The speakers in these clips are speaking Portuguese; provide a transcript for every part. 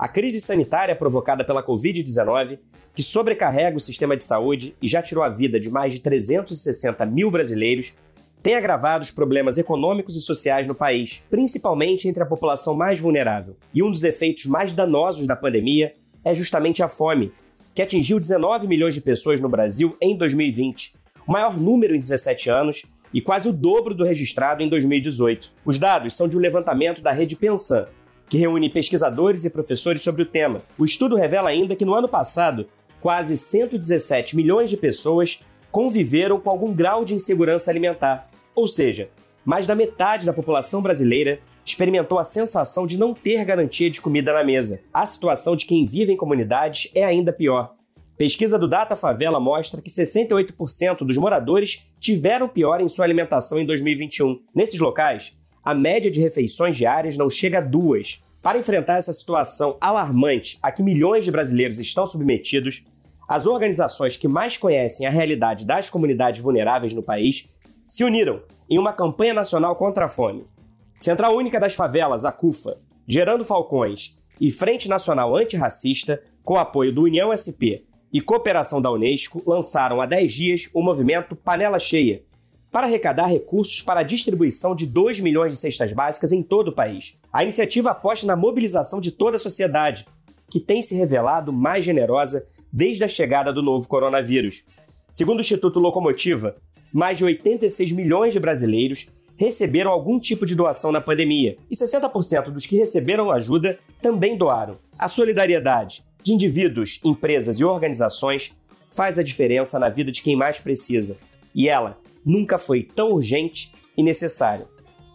a crise sanitária provocada pela Covid-19, que sobrecarrega o sistema de saúde e já tirou a vida de mais de 360 mil brasileiros, tem agravado os problemas econômicos e sociais no país, principalmente entre a população mais vulnerável. E um dos efeitos mais danosos da pandemia é justamente a fome, que atingiu 19 milhões de pessoas no Brasil em 2020, o maior número em 17 anos e quase o dobro do registrado em 2018. Os dados são de um levantamento da rede Pensan, que reúne pesquisadores e professores sobre o tema. O estudo revela ainda que no ano passado, quase 117 milhões de pessoas conviveram com algum grau de insegurança alimentar. Ou seja, mais da metade da população brasileira experimentou a sensação de não ter garantia de comida na mesa. A situação de quem vive em comunidades é ainda pior. Pesquisa do Data Favela mostra que 68% dos moradores tiveram pior em sua alimentação em 2021. Nesses locais, a média de refeições diárias não chega a duas. Para enfrentar essa situação alarmante a que milhões de brasileiros estão submetidos, as organizações que mais conhecem a realidade das comunidades vulneráveis no país se uniram em uma campanha nacional contra a fome. Central Única das Favelas, a CUFA, Gerando Falcões e Frente Nacional Antirracista, com apoio do União SP e cooperação da Unesco, lançaram há 10 dias o movimento Panela Cheia, para arrecadar recursos para a distribuição de 2 milhões de cestas básicas em todo o país. A iniciativa aposta na mobilização de toda a sociedade, que tem se revelado mais generosa desde a chegada do novo coronavírus. Segundo o Instituto Locomotiva, mais de 86 milhões de brasileiros receberam algum tipo de doação na pandemia e 60% dos que receberam ajuda também doaram. A solidariedade de indivíduos, empresas e organizações faz a diferença na vida de quem mais precisa. E ela nunca foi tão urgente e necessário.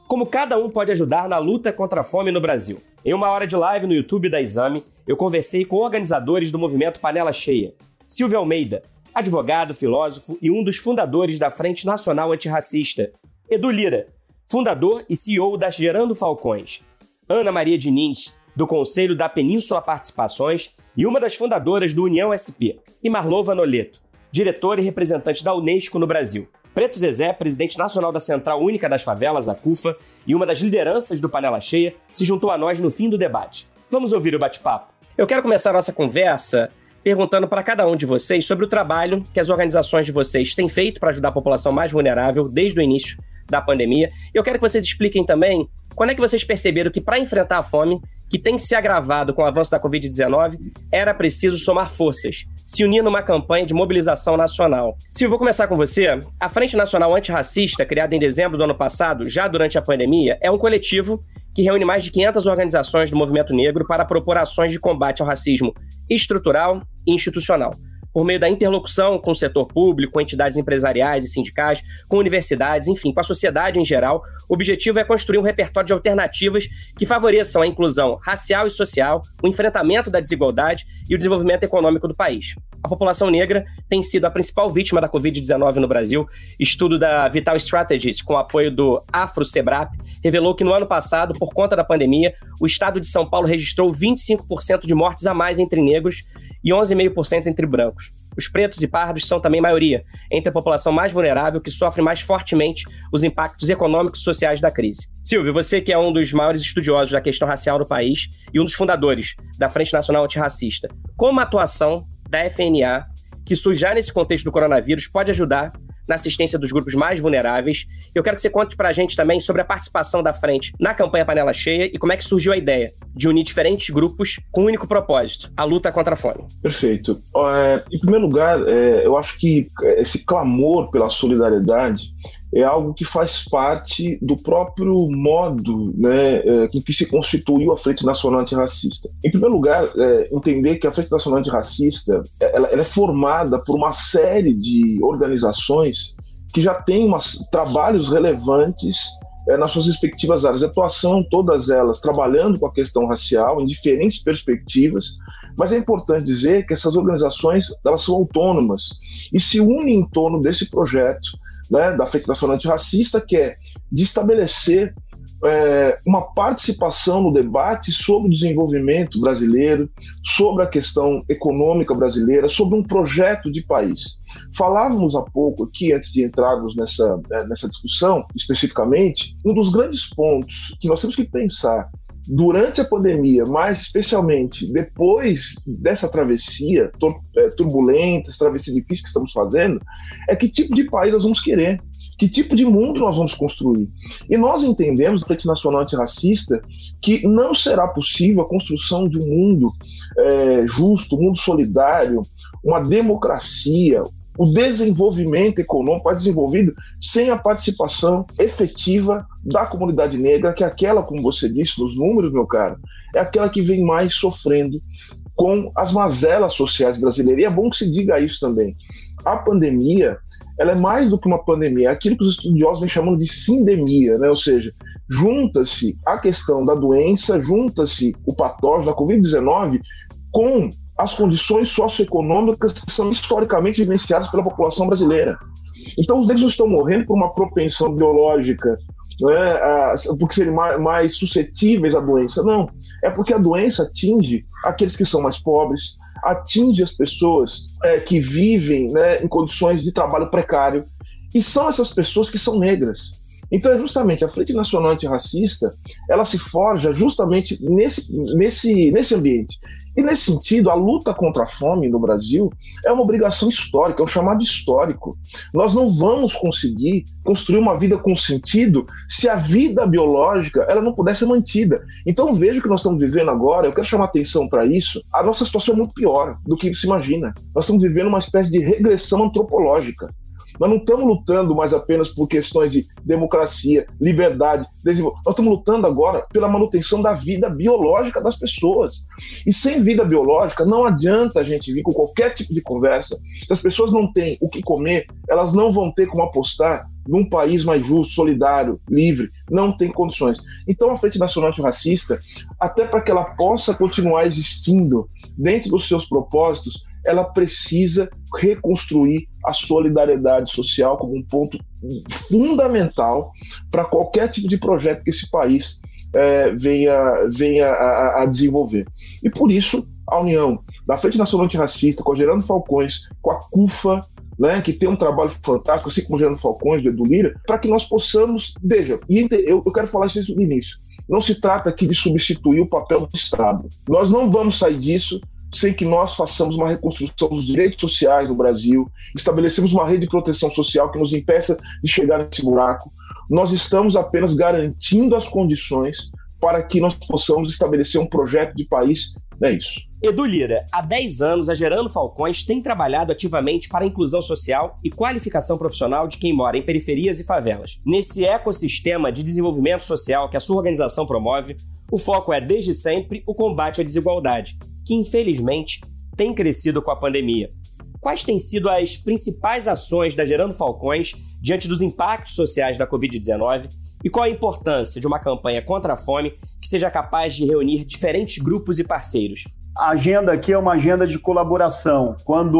Como cada um pode ajudar na luta contra a fome no Brasil? Em uma hora de live no YouTube da Exame, eu conversei com organizadores do movimento Panela Cheia. Silvio Almeida, advogado, filósofo e um dos fundadores da Frente Nacional Antirracista. Edu Lira, fundador e CEO da Gerando Falcões. Ana Maria Diniz, do Conselho da Península Participações e uma das fundadoras do União SP. E Marlova Noleto, diretor e representante da Unesco no Brasil. Preto Zezé, presidente nacional da Central Única das Favelas, a CUFA, e uma das lideranças do Panela Cheia, se juntou a nós no fim do debate. Vamos ouvir o bate-papo. Eu quero começar a nossa conversa perguntando para cada um de vocês sobre o trabalho que as organizações de vocês têm feito para ajudar a população mais vulnerável desde o início da pandemia. Eu quero que vocês expliquem também quando é que vocês perceberam que para enfrentar a fome, que tem se agravado com o avanço da Covid-19, era preciso somar forças, se unir numa campanha de mobilização nacional. Eu vou começar com você, a Frente Nacional Antirracista, criada em dezembro do ano passado, já durante a pandemia, é um coletivo que reúne mais de 500 organizações do movimento negro para propor ações de combate ao racismo estrutural e institucional por meio da interlocução com o setor público, com entidades empresariais e sindicais, com universidades, enfim, com a sociedade em geral. O objetivo é construir um repertório de alternativas que favoreçam a inclusão racial e social, o enfrentamento da desigualdade e o desenvolvimento econômico do país. A população negra tem sido a principal vítima da Covid-19 no Brasil. Estudo da Vital Strategies, com apoio do Afro-Sebrap, revelou que no ano passado, por conta da pandemia, o estado de São Paulo registrou 25% de mortes a mais entre negros e 11,5% entre brancos. Os pretos e pardos são também maioria, entre a população mais vulnerável que sofre mais fortemente os impactos econômicos e sociais da crise. Silvio, você que é um dos maiores estudiosos da questão racial no país e um dos fundadores da Frente Nacional Antirracista, como a atuação da FNA, que surge já nesse contexto do coronavírus, pode ajudar na assistência dos grupos mais vulneráveis. Eu quero que você conte para a gente também sobre a participação da frente na campanha Panela Cheia e como é que surgiu a ideia de unir diferentes grupos com um único propósito, a luta contra a fome. Perfeito. É, em primeiro lugar, é, eu acho que esse clamor pela solidariedade é algo que faz parte do próprio modo né, é, em que se constituiu a Frente Nacional Antirracista. Em primeiro lugar, é, entender que a Frente Nacional Antirracista ela, ela é formada por uma série de organizações que já têm umas, trabalhos relevantes é, nas suas respectivas áreas de atuação, todas elas trabalhando com a questão racial em diferentes perspectivas, mas é importante dizer que essas organizações elas são autônomas e se unem em torno desse projeto né, da Frente Nacional Antirracista, que é de estabelecer é, uma participação no debate sobre o desenvolvimento brasileiro, sobre a questão econômica brasileira, sobre um projeto de país. Falávamos há pouco aqui, antes de entrarmos nessa, é, nessa discussão especificamente, um dos grandes pontos que nós temos que pensar durante a pandemia, mas especialmente depois dessa travessia é, turbulenta, essa travessia difícil que estamos fazendo, é que tipo de país nós vamos querer. Que tipo de mundo nós vamos construir? E nós entendemos, Frente Nacional Antirracista, que não será possível a construção de um mundo é, justo, um mundo solidário, uma democracia, o desenvolvimento econômico é desenvolvido sem a participação efetiva da comunidade negra, que é aquela, como você disse, nos números, meu caro, é aquela que vem mais sofrendo com as mazelas sociais brasileiras. E é bom que se diga isso também. A pandemia, ela é mais do que uma pandemia, é aquilo que os estudiosos vêm chamando de sindemia, né? ou seja, junta-se a questão da doença, junta-se o patógeno da Covid-19 com as condições socioeconômicas que são historicamente vivenciadas pela população brasileira. Então, os negros estão morrendo por uma propensão biológica, né, porque serem mais suscetíveis à doença. Não, é porque a doença atinge aqueles que são mais pobres, atinge as pessoas é, que vivem né, em condições de trabalho precário, e são essas pessoas que são negras. Então é justamente a Frente Nacional Antirracista, ela se forja justamente nesse, nesse, nesse ambiente. E nesse sentido, a luta contra a fome no Brasil é uma obrigação histórica, é um chamado histórico. Nós não vamos conseguir construir uma vida com sentido se a vida biológica ela não puder ser mantida. Então veja o que nós estamos vivendo agora, eu quero chamar atenção para isso. A nossa situação é muito pior do que se imagina. Nós estamos vivendo uma espécie de regressão antropológica. Nós não estamos lutando mais apenas por questões de democracia, liberdade, desenvolvimento. Nós estamos lutando agora pela manutenção da vida biológica das pessoas. E sem vida biológica, não adianta a gente vir com qualquer tipo de conversa. Se as pessoas não têm o que comer, elas não vão ter como apostar num país mais justo, solidário, livre, não tem condições. Então a Frente Nacional Antirracista, até para que ela possa continuar existindo dentro dos seus propósitos, ela precisa reconstruir a solidariedade social como um ponto fundamental para qualquer tipo de projeto que esse país é, venha, venha a, a, desenvolver. E por isso, a união da Frente Nacional Antirracista, com a Gerando Falcões, com a CUFA, né, que tem um trabalho fantástico, assim como o Gerando Falcões, do Edu Lira, para que nós possamos. Veja, e eu, eu quero falar isso no início. Não se trata aqui de substituir o papel do Estado. Nós não vamos sair disso sem que nós façamos uma reconstrução dos direitos sociais no Brasil, estabelecemos uma rede de proteção social que nos impeça de chegar nesse buraco. Nós estamos apenas garantindo as condições para que nós possamos estabelecer um projeto de país. É isso. Edu Lira, há 10 anos a Gerando Falcões tem trabalhado ativamente para a inclusão social e qualificação profissional de quem mora em periferias e favelas. Nesse ecossistema de desenvolvimento social que a sua organização promove, o foco é desde sempre o combate à desigualdade, que infelizmente tem crescido com a pandemia. Quais têm sido as principais ações da Gerando Falcões diante dos impactos sociais da Covid-19 e qual a importância de uma campanha contra a fome que seja capaz de reunir diferentes grupos e parceiros? A agenda aqui é uma agenda de colaboração. Quando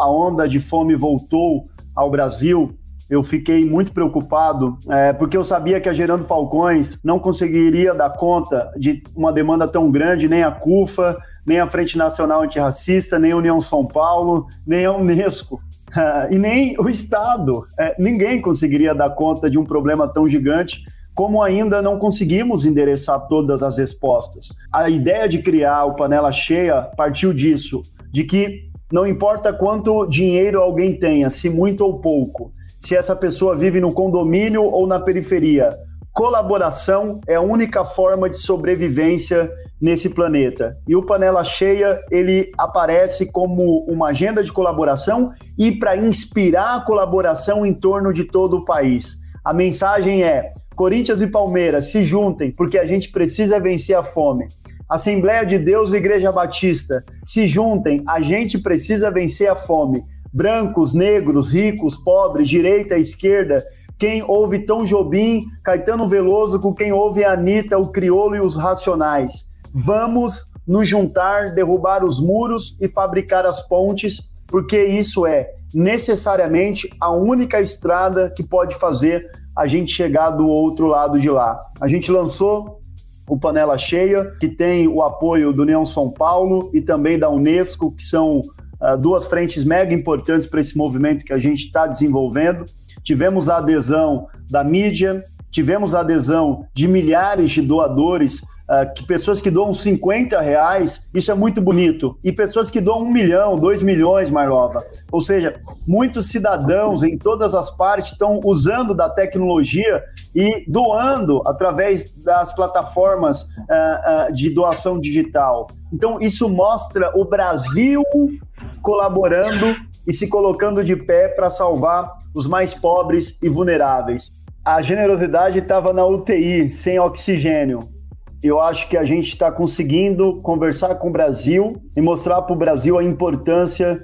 a onda de fome voltou ao Brasil, eu fiquei muito preocupado, é, porque eu sabia que a Gerando Falcões não conseguiria dar conta de uma demanda tão grande, nem a CUFA, nem a Frente Nacional Antirracista, nem a União São Paulo, nem a Unesco. e nem o Estado. É, ninguém conseguiria dar conta de um problema tão gigante como ainda não conseguimos endereçar todas as respostas. A ideia de criar o Panela Cheia partiu disso, de que não importa quanto dinheiro alguém tenha, se muito ou pouco, se essa pessoa vive no condomínio ou na periferia. Colaboração é a única forma de sobrevivência nesse planeta. E o Panela Cheia, ele aparece como uma agenda de colaboração e para inspirar a colaboração em torno de todo o país. A mensagem é: Corinthians e Palmeiras se juntem, porque a gente precisa vencer a fome. Assembleia de Deus e Igreja Batista se juntem, a gente precisa vencer a fome brancos, negros, ricos, pobres, direita, esquerda, quem ouve Tom Jobim, Caetano Veloso, com quem ouve Anitta, o Criolo e os Racionais. Vamos nos juntar, derrubar os muros e fabricar as pontes, porque isso é necessariamente a única estrada que pode fazer a gente chegar do outro lado de lá. A gente lançou o Panela Cheia, que tem o apoio do União São Paulo e também da Unesco, que são uh, duas frentes mega importantes para esse movimento que a gente está desenvolvendo. Tivemos a adesão da mídia, tivemos a adesão de milhares de doadores Uh, que pessoas que doam 50 reais, isso é muito bonito. E pessoas que doam um milhão, dois milhões, Marlova. Ou seja, muitos cidadãos em todas as partes estão usando da tecnologia e doando através das plataformas uh, uh, de doação digital. Então, isso mostra o Brasil colaborando e se colocando de pé para salvar os mais pobres e vulneráveis. A generosidade estava na UTI, sem oxigênio eu acho que a gente está conseguindo conversar com o Brasil e mostrar para o Brasil a importância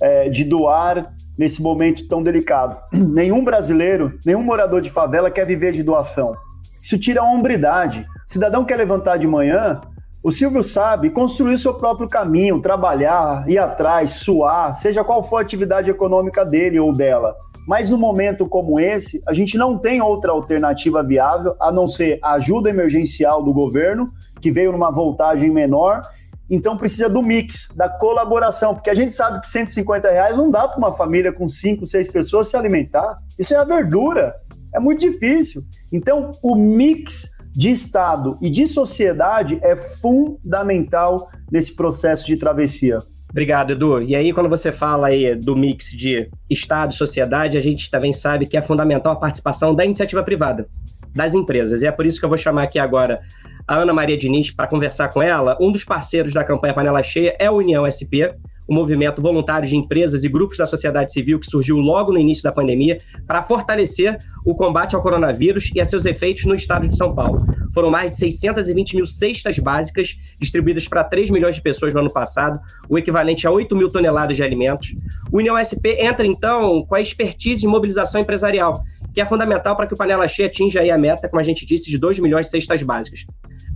é, de doar nesse momento tão delicado. Nenhum brasileiro, nenhum morador de favela quer viver de doação. Isso tira a hombridade. O cidadão quer levantar de manhã, o Silvio sabe construir seu próprio caminho, trabalhar, ir atrás, suar, seja qual for a atividade econômica dele ou dela. Mas num momento como esse, a gente não tem outra alternativa viável a não ser a ajuda emergencial do governo, que veio numa voltagem menor. Então precisa do mix, da colaboração, porque a gente sabe que 150 reais não dá para uma família com 5, 6 pessoas se alimentar. Isso é a verdura. É muito difícil. Então, o mix de Estado e de sociedade é fundamental nesse processo de travessia. Obrigado, Edu. E aí, quando você fala aí do mix de Estado sociedade, a gente também sabe que é fundamental a participação da iniciativa privada, das empresas. E é por isso que eu vou chamar aqui agora a Ana Maria Diniz para conversar com ela. Um dos parceiros da campanha Panela Cheia é a União SP, o movimento voluntário de empresas e grupos da sociedade civil que surgiu logo no início da pandemia para fortalecer o combate ao coronavírus e a seus efeitos no estado de São Paulo. Foram mais de 620 mil cestas básicas distribuídas para 3 milhões de pessoas no ano passado, o equivalente a 8 mil toneladas de alimentos. O União SP entra, então, com a expertise de mobilização empresarial, que é fundamental para que o Panela Cheia atinja a meta, como a gente disse, de 2 milhões de cestas básicas.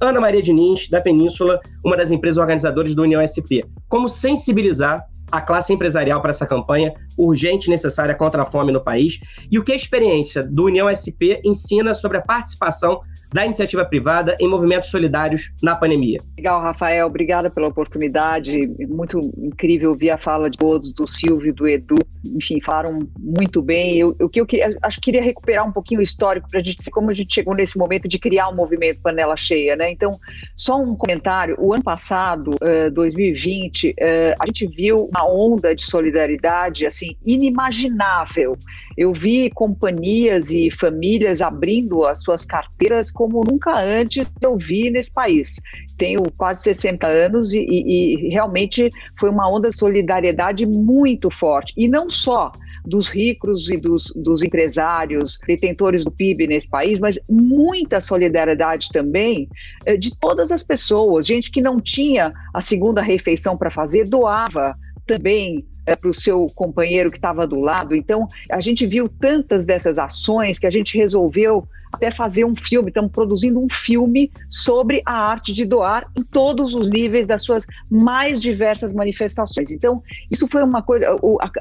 Ana Maria Diniz, da Península, uma das empresas organizadoras do União SP. Como sensibilizar a classe empresarial para essa campanha urgente e necessária contra a fome no país e o que a experiência do União SP ensina sobre a participação da iniciativa privada em movimentos solidários na pandemia. Legal, Rafael, obrigada pela oportunidade. Muito incrível ouvir a fala de todos, do Silvio, do Edu. Enfim, falaram muito bem. Que eu, eu acho que queria recuperar um pouquinho o histórico para a gente como a gente chegou nesse momento de criar um movimento panela cheia, né? Então, só um comentário. O ano passado, uh, 2020, uh, a gente viu uma onda de solidariedade assim inimaginável. Eu vi companhias e famílias abrindo as suas carteiras como nunca antes eu vi nesse país. Tenho quase 60 anos e, e, e realmente foi uma onda de solidariedade muito forte. E não só dos ricos e dos, dos, empresários, detentores do PIB nesse país, mas muita solidariedade também eh, de todas as pessoas. Gente que não tinha a segunda refeição para fazer, doava também para o seu companheiro que estava do lado. Então, a gente viu tantas dessas ações que a gente resolveu até fazer um filme, estamos produzindo um filme sobre a arte de doar em todos os níveis das suas mais diversas manifestações. Então, isso foi uma coisa,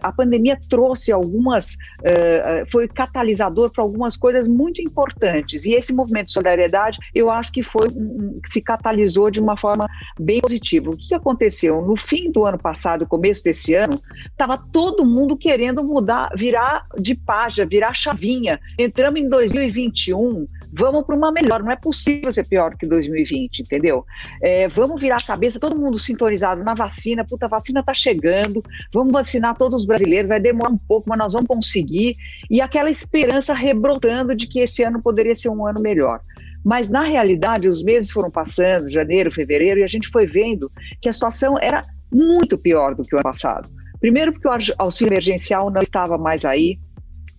a, pandemia trouxe algumas, uh, foi catalisador para algumas coisas muito importantes, e esse movimento de solidariedade, eu acho que foi, se catalisou de uma forma bem positiva. O que aconteceu? No fim do ano passado, começo desse ano, estava todo mundo querendo mudar, virar de página, virar chavinha. Entramos em 2021, 2021, vamos para uma melhor. Não é possível ser pior que 2020, entendeu? É, vamos virar a cabeça, todo mundo sintonizado na vacina. Puta, a vacina está chegando, vamos vacinar todos os brasileiros, vai demorar um pouco, mas nós vamos conseguir. E aquela esperança rebrotando de que esse ano poderia ser um ano melhor. Mas, na realidade, os meses foram passando, janeiro, fevereiro, e a gente foi vendo que a situação era muito pior do que o ano passado. Primeiro, porque o auxílio emergencial não estava mais aí,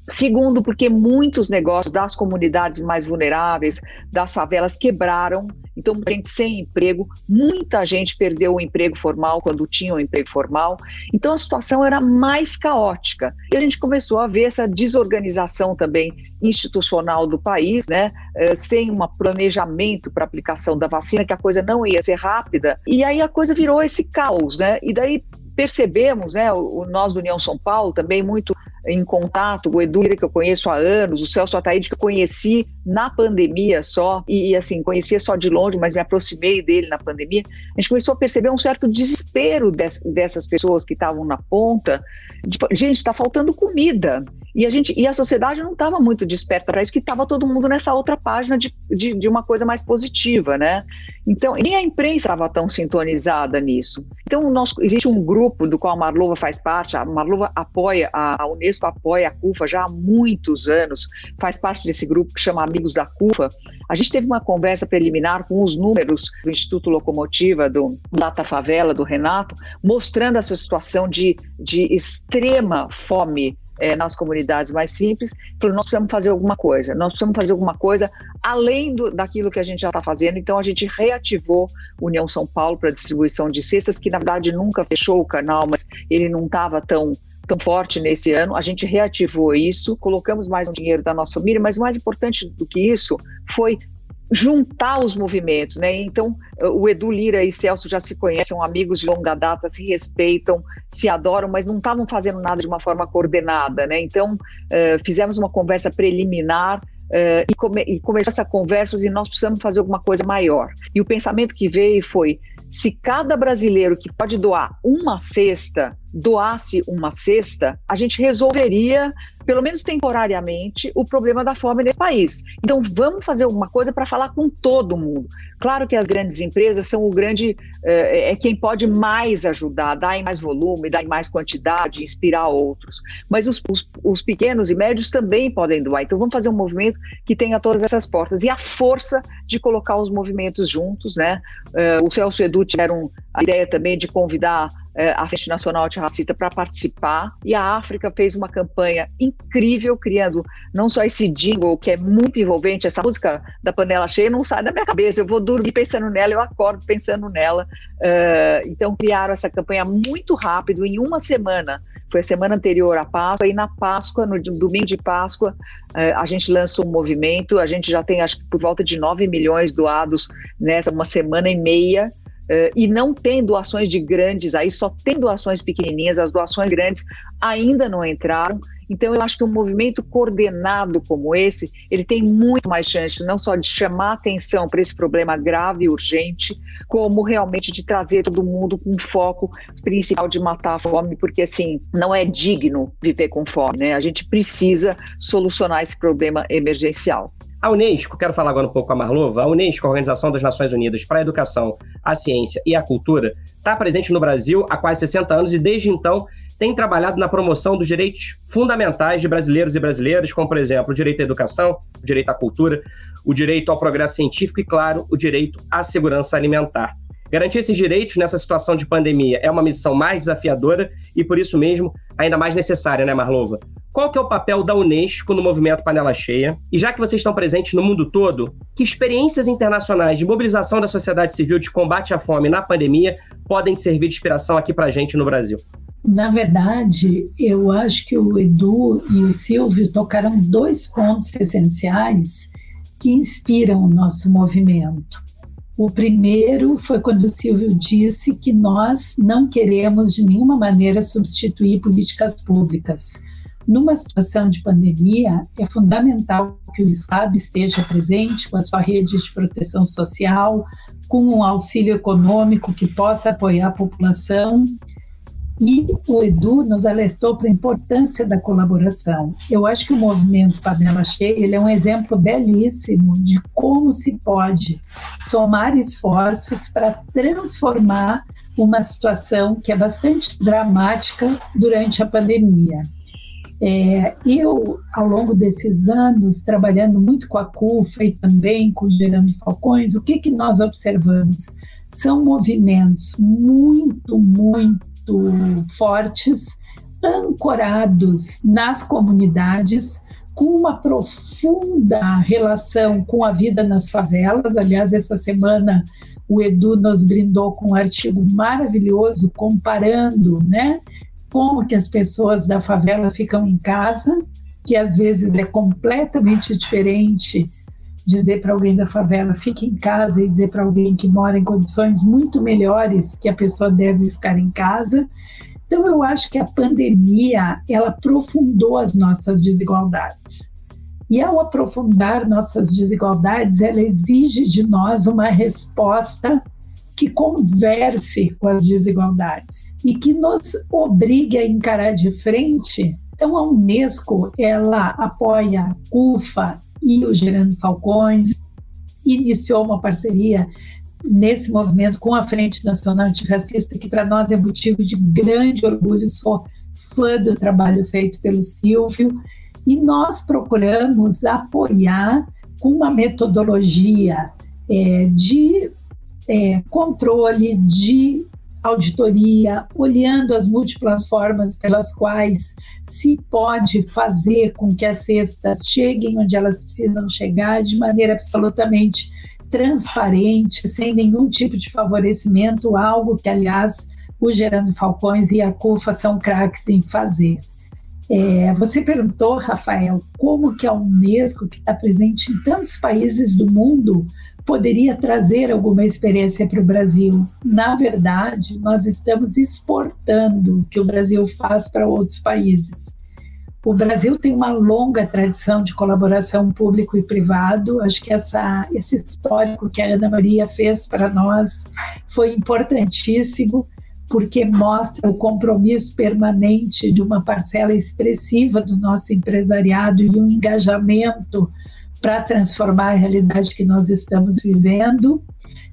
Segundo, porque muitos negócios das comunidades mais vulneráveis, das favelas, quebraram. Então, gente sem emprego, muita gente perdeu o emprego formal quando tinha o um emprego formal. Então, a situação era mais caótica. E a gente começou a ver essa desorganização também institucional do país, né? Eh, sem um planejamento para aplicação da vacina, que a coisa não ia ser rápida. E aí a coisa virou esse caos, né? E daí percebemos, né, o, nós do União São Paulo também muito em contato, o Edu que eu conheço há anos, o Celso Ataíde que eu conheci na pandemia só, e, assim, conhecia só de longe, mas me aproximei dele na pandemia, a gente começou a perceber um certo desespero des, dessas pessoas que estavam na ponta, de, gente, está faltando comida, e a, gente, e a sociedade não estava muito desperta para isso, que estava todo mundo nessa outra página de, de, de, uma coisa mais positiva, né? Então, nem a imprensa estava tão sintonizada nisso. Então, nós, existe um grupo do qual a Marlova faz parte, a Marlova apoia, a Unesco apoia a CUFA já há muitos anos, faz parte desse grupo que chama Amigos da CUFA. A gente teve uma conversa preliminar com os números do Instituto Locomotiva, do Data Favela, do Renato, mostrando essa situação de, de extrema fome é, nas comunidades mais simples, falou, nós precisamos fazer alguma coisa, nós precisamos fazer alguma coisa além do, daquilo que a gente já está fazendo, então a gente reativou União São Paulo para distribuição de cestas, que na verdade nunca fechou o canal, mas ele não estava tão tão forte nesse ano, a gente reativou isso, colocamos mais um dinheiro da nossa família, mas o mais importante do que isso foi juntar os movimentos, né? Então, o Edu Lira e Celso já se conhecem, são amigos de longa data, se respeitam, se adoram, mas não estavam fazendo nada de uma forma coordenada, né? Então, uh, fizemos uma conversa preliminar uh, e, come e começou essa conversa e nós precisamos fazer alguma coisa maior. E o pensamento que veio foi: se cada brasileiro que pode doar uma cesta doasse uma cesta, a gente resolveria, pelo menos temporariamente, o problema da fome nesse país. Então, vamos fazer alguma coisa para falar com todo mundo. Claro que as grandes empresas são o grande, é, é quem pode mais ajudar, dar em mais volume, dar em mais quantidade, inspirar outros. Mas os, os, os pequenos e médios também podem doar. Então, vamos fazer um movimento que tenha todas essas portas. E a força de colocar os movimentos juntos, né? Uh, o Celso Edu tiveram a ideia também de convidar a Frente Nacional Antirracista para participar. E a África fez uma campanha incrível, criando não só esse jingle, que é muito envolvente, essa música da panela cheia não sai da minha cabeça. Eu vou dormir pensando nela, eu acordo pensando nela. Uh, então, criaram essa campanha muito rápido, em uma semana. Foi a semana anterior à Páscoa, e na Páscoa, no domingo de Páscoa, uh, a gente lançou um movimento. A gente já tem, acho que por volta de 9 milhões doados nessa uma semana e meia. Uh, e não tem doações de grandes aí, só tem doações pequenininhas, as doações grandes ainda não entraram. Então, eu acho que um movimento coordenado como esse, ele tem muito mais chance não só de chamar atenção para esse problema grave e urgente, como realmente de trazer todo mundo com foco principal de matar a fome, porque assim, não é digno viver com fome, né? A gente precisa solucionar esse problema emergencial. A Unesco, quero falar agora um pouco com a Marlova, a Unesco, a Organização das Nações Unidas para a Educação, a Ciência e a Cultura, está presente no Brasil há quase 60 anos e desde então tem trabalhado na promoção dos direitos fundamentais de brasileiros e brasileiras, como, por exemplo, o direito à educação, o direito à cultura, o direito ao progresso científico e, claro, o direito à segurança alimentar. Garantir esses direitos nessa situação de pandemia é uma missão mais desafiadora e, por isso mesmo, ainda mais necessária, né, Marlova? Qual que é o papel da Unesco no movimento Panela Cheia? E já que vocês estão presentes no mundo todo, que experiências internacionais de mobilização da sociedade civil de combate à fome na pandemia podem servir de inspiração aqui para a gente no Brasil? Na verdade, eu acho que o Edu e o Silvio tocaram dois pontos essenciais que inspiram o nosso movimento. O primeiro foi quando o Silvio disse que nós não queremos de nenhuma maneira substituir políticas públicas. Numa situação de pandemia, é fundamental que o Estado esteja presente com a sua rede de proteção social, com um auxílio econômico que possa apoiar a população e o Edu nos alertou para a importância da colaboração. Eu acho que o movimento Panela Cheia ele é um exemplo belíssimo de como se pode somar esforços para transformar uma situação que é bastante dramática durante a pandemia. É, eu, ao longo desses anos, trabalhando muito com a CUFA e também com o Gerando Falcões, o que, que nós observamos? São movimentos muito, muito fortes ancorados nas comunidades, com uma profunda relação com a vida nas favelas. Aliás, essa semana o Edu nos brindou com um artigo maravilhoso comparando, né, como que as pessoas da favela ficam em casa, que às vezes é completamente diferente dizer para alguém da favela fique em casa e dizer para alguém que mora em condições muito melhores que a pessoa deve ficar em casa. Então eu acho que a pandemia ela aprofundou as nossas desigualdades. E ao aprofundar nossas desigualdades, ela exige de nós uma resposta que converse com as desigualdades e que nos obrigue a encarar de frente. Então, a Unesco ela apoia a CUFA e o Gerando Falcões, iniciou uma parceria nesse movimento com a Frente Nacional Antirracista, que para nós é motivo de grande orgulho. Sou fã do trabalho feito pelo Silvio e nós procuramos apoiar com uma metodologia é, de é, controle, de auditoria, olhando as múltiplas formas pelas quais se pode fazer com que as cestas cheguem onde elas precisam chegar de maneira absolutamente transparente, sem nenhum tipo de favorecimento, algo que, aliás, o Gerando Falcões e a CUFA são craques em fazer. É, você perguntou, Rafael, como que a Unesco, que está presente em tantos países do mundo, poderia trazer alguma experiência para o Brasil. Na verdade, nós estamos exportando o que o Brasil faz para outros países. O Brasil tem uma longa tradição de colaboração público e privado. Acho que essa, esse histórico que a Ana Maria fez para nós foi importantíssimo porque mostra o compromisso permanente de uma parcela expressiva do nosso empresariado e um engajamento para transformar a realidade que nós estamos vivendo.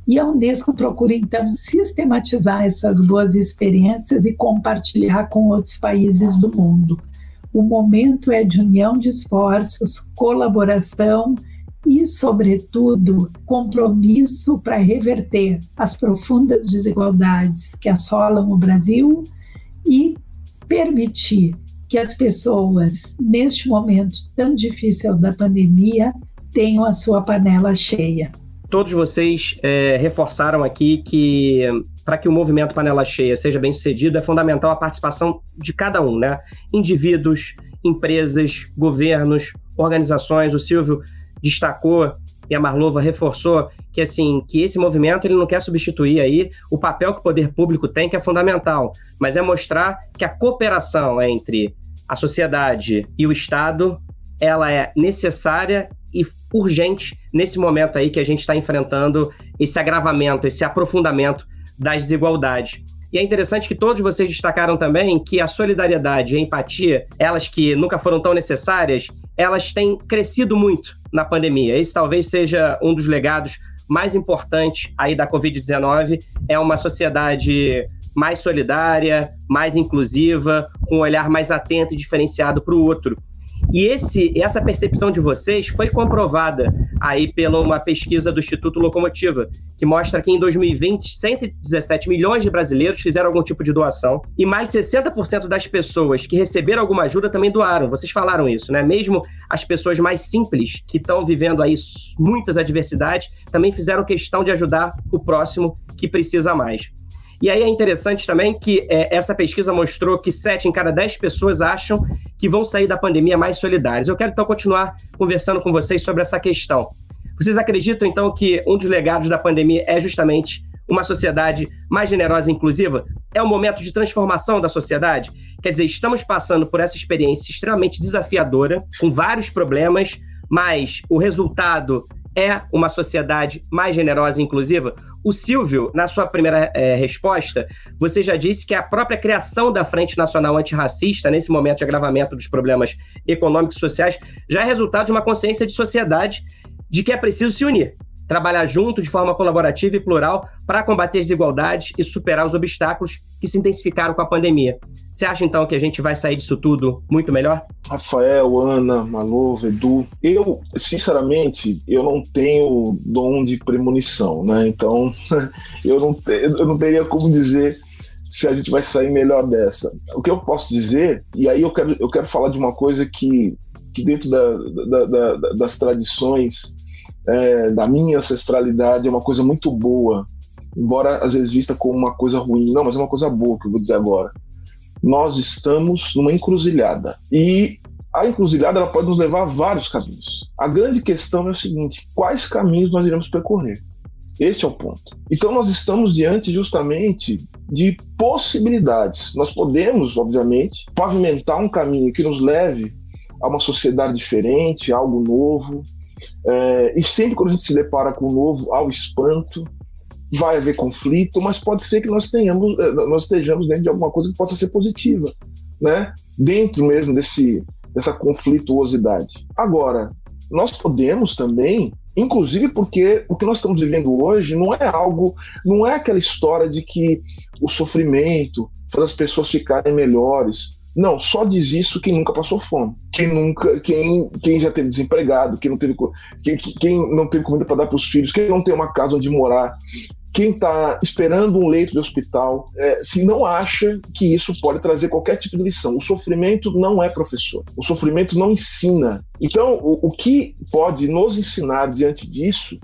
E a Unesco procura, então, sistematizar essas boas experiências e compartilhar com outros países do mundo. O momento é de união de esforços, colaboração e, sobretudo, compromisso para reverter as profundas desigualdades que assolam o Brasil e permitir que as pessoas, neste momento tão difícil da pandemia, tenham a sua panela cheia. Todos vocês é, reforçaram aqui que para que o movimento panela cheia seja bem sucedido é fundamental a participação de cada um, né? Indivíduos, empresas, governos, organizações. O Silvio destacou e a Marlova reforçou que assim que esse movimento ele não quer substituir aí o papel que o poder público tem que é fundamental, mas é mostrar que a cooperação entre a sociedade e o Estado ela é necessária e urgente nesse momento aí que a gente está enfrentando esse agravamento, esse aprofundamento das desigualdades. E é interessante que todos vocês destacaram também que a solidariedade e a empatia, elas que nunca foram tão necessárias, elas têm crescido muito na pandemia. Esse talvez seja um dos legados mais importantes aí da Covid-19. É uma sociedade mais solidária, mais inclusiva, com um olhar mais atento e diferenciado para o outro. E esse, essa percepção de vocês foi comprovada aí pela uma pesquisa do Instituto Locomotiva, que mostra que em 2020, 117 milhões de brasileiros fizeram algum tipo de doação e mais de 60% das pessoas que receberam alguma ajuda também doaram. Vocês falaram isso, né? Mesmo as pessoas mais simples, que estão vivendo aí muitas adversidades, também fizeram questão de ajudar o próximo que precisa mais. E aí é interessante também que é, essa pesquisa mostrou que 7 em cada 10 pessoas acham que vão sair da pandemia mais solidárias. Eu quero então continuar conversando com vocês sobre essa questão. Vocês acreditam então que um dos legados da pandemia é justamente uma sociedade mais generosa e inclusiva? É um momento de transformação da sociedade? Quer dizer, estamos passando por essa experiência extremamente desafiadora, com vários problemas, mas o resultado é uma sociedade mais generosa e inclusiva? O Silvio, na sua primeira é, resposta, você já disse que a própria criação da Frente Nacional Antirracista, nesse momento de agravamento dos problemas econômicos e sociais, já é resultado de uma consciência de sociedade de que é preciso se unir trabalhar junto de forma colaborativa e plural para combater as desigualdades e superar os obstáculos que se intensificaram com a pandemia. Você acha então que a gente vai sair disso tudo muito melhor? Rafael, Ana, Malova, Edu, eu, sinceramente, eu não tenho dom de premonição, né? Então, eu não, eu não teria como dizer se a gente vai sair melhor dessa. O que eu posso dizer, e aí eu quero, eu quero falar de uma coisa que, que dentro da, da, da, das tradições é, da minha ancestralidade é uma coisa muito boa, embora às vezes vista como uma coisa ruim. Não, mas é uma coisa boa que eu vou dizer agora. Nós estamos numa encruzilhada. E a encruzilhada ela pode nos levar a vários caminhos. A grande questão é o seguinte: quais caminhos nós iremos percorrer? Este é o ponto. Então nós estamos diante justamente de possibilidades. Nós podemos, obviamente, pavimentar um caminho que nos leve a uma sociedade diferente, algo novo. É, e sempre quando a gente se depara com o novo, ao espanto, vai haver conflito, mas pode ser que nós tenhamos, é, nós estejamos dentro de alguma coisa que possa ser positiva, né? Dentro mesmo desse dessa conflituosidade. Agora, nós podemos também Inclusive porque o que nós estamos vivendo hoje não é algo, não é aquela história de que o sofrimento faz as pessoas ficarem melhores. Não, só diz isso quem nunca passou fome, quem nunca, quem, quem já teve desempregado, quem não teve, quem, quem não teve comida para dar para os filhos, quem não tem uma casa onde morar, quem está esperando um leito de hospital, é, se não acha que isso pode trazer qualquer tipo de lição. O sofrimento não é professor, o sofrimento não ensina. Então, o, o que pode nos ensinar diante disso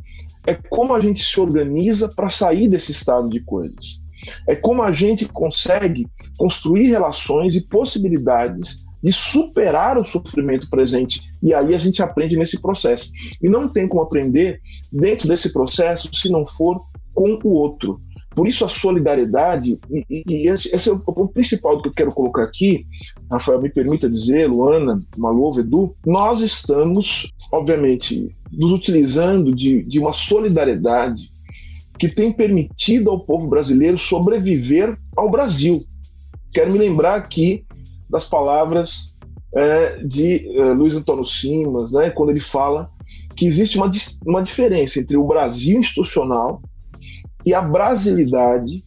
é como a gente se organiza para sair desse estado de coisas. É como a gente consegue construir relações e possibilidades de superar o sofrimento presente. E aí a gente aprende nesse processo. E não tem como aprender dentro desse processo se não for com o outro. Por isso a solidariedade, e, e esse, esse, é o ponto principal do que eu quero colocar aqui, Rafael, me permita dizer, Luana, Malova, Edu, nós estamos, obviamente, nos utilizando de, de uma solidariedade que tem permitido ao povo brasileiro sobreviver ao Brasil. Quero me lembrar aqui das palavras é, de é, Luiz Antônio Simas, né, quando ele fala que existe uma, uma diferença entre o Brasil institucional e a brasilidade,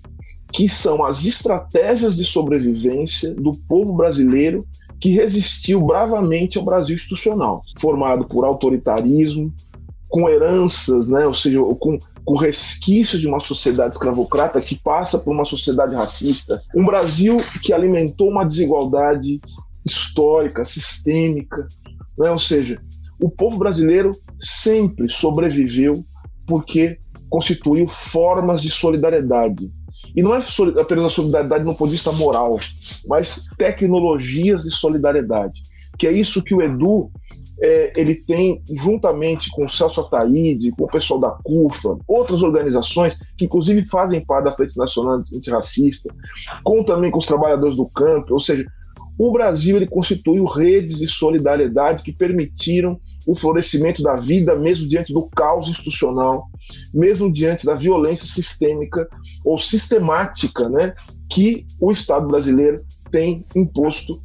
que são as estratégias de sobrevivência do povo brasileiro que resistiu bravamente ao Brasil institucional, formado por autoritarismo, com heranças, né, ou seja, com, com resquícios de uma sociedade escravocrata que passa por uma sociedade racista. Um Brasil que alimentou uma desigualdade histórica, sistêmica, né, ou seja, o povo brasileiro sempre sobreviveu porque constituiu formas de solidariedade. E não é apenas a solidariedade no ponto de vista moral, mas tecnologias de solidariedade. Que é isso que o Edu é, ele tem, juntamente com o Celso Ataíde, com o pessoal da CUFA, outras organizações que inclusive fazem parte da Frente Nacional Antirracista, com também com os trabalhadores do campo, ou seja, o Brasil ele constituiu redes de solidariedade que permitiram o florescimento da vida, mesmo diante do caos institucional, mesmo diante da violência sistêmica ou sistemática né, que o Estado brasileiro tem imposto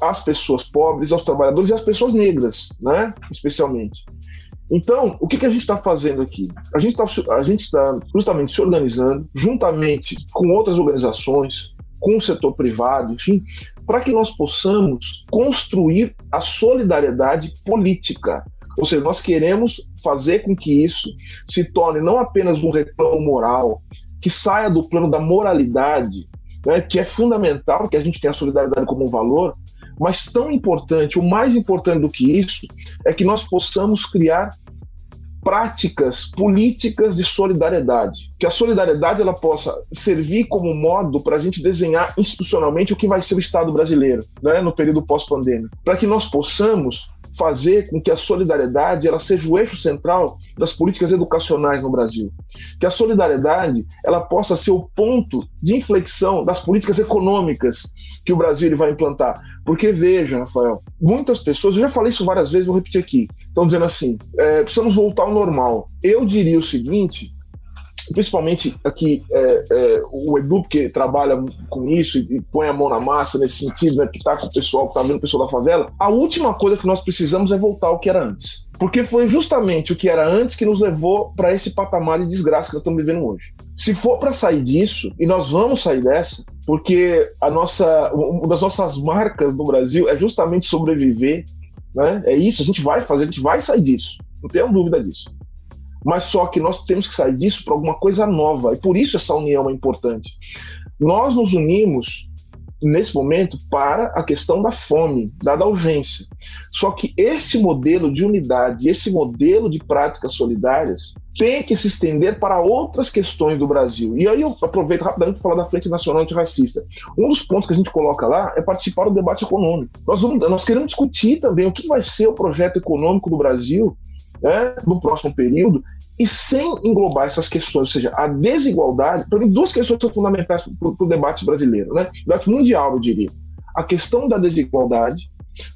às pessoas pobres, aos trabalhadores e às pessoas negras, né, especialmente. Então, o que, que a gente está fazendo aqui? A gente está tá justamente se organizando, juntamente com outras organizações, com o setor privado, enfim, para que nós possamos construir a solidariedade política. Ou seja, nós queremos fazer com que isso se torne não apenas um reclamo moral, que saia do plano da moralidade, né, que é fundamental que a gente tenha a solidariedade como um valor, mas tão importante, o mais importante do que isso, é que nós possamos criar práticas políticas de solidariedade, que a solidariedade ela possa servir como modo para a gente desenhar institucionalmente o que vai ser o Estado brasileiro, né, no período pós-pandêmico, para que nós possamos fazer com que a solidariedade ela seja o eixo central das políticas educacionais no Brasil, que a solidariedade ela possa ser o ponto de inflexão das políticas econômicas que o Brasil ele vai implantar, porque veja, Rafael, muitas pessoas, eu já falei isso várias vezes, vou repetir aqui, estão dizendo assim, é, precisamos voltar ao normal. Eu diria o seguinte, principalmente aqui é, é, o Edu, que trabalha com isso e, e, põe a mão na massa nesse sentido, né, que está com o pessoal, que está vendo o pessoal da favela, a última coisa que nós precisamos é voltar ao que era antes. Porque foi justamente o que era antes que nos levou para esse patamar de desgraça que nós estamos vivendo hoje. Se for para sair disso, e nós vamos sair dessa, porque a nossa, uma das nossas marcas no Brasil é justamente sobreviver, né? É isso, a gente vai fazer, a gente vai sair disso. Não tenho dúvida disso. Mas só que nós temos que sair disso para alguma coisa nova. E por isso essa união é importante. Nós nos unimos nesse momento para a questão da fome, dada a urgência. Só que esse modelo de unidade, esse modelo de práticas solidárias, tem que se estender para outras questões do Brasil. E aí eu aproveito rapidamente para falar da Frente Nacional Antirracista. Um dos pontos que a gente coloca lá é participar do debate econômico. Nós, vamos, nós queremos discutir também o que vai ser o projeto econômico do Brasil né, no próximo período e sem englobar essas questões, ou seja, a desigualdade, para mim, duas questões são fundamentais para o debate brasileiro, né? debate mundial, eu diria. A questão da desigualdade,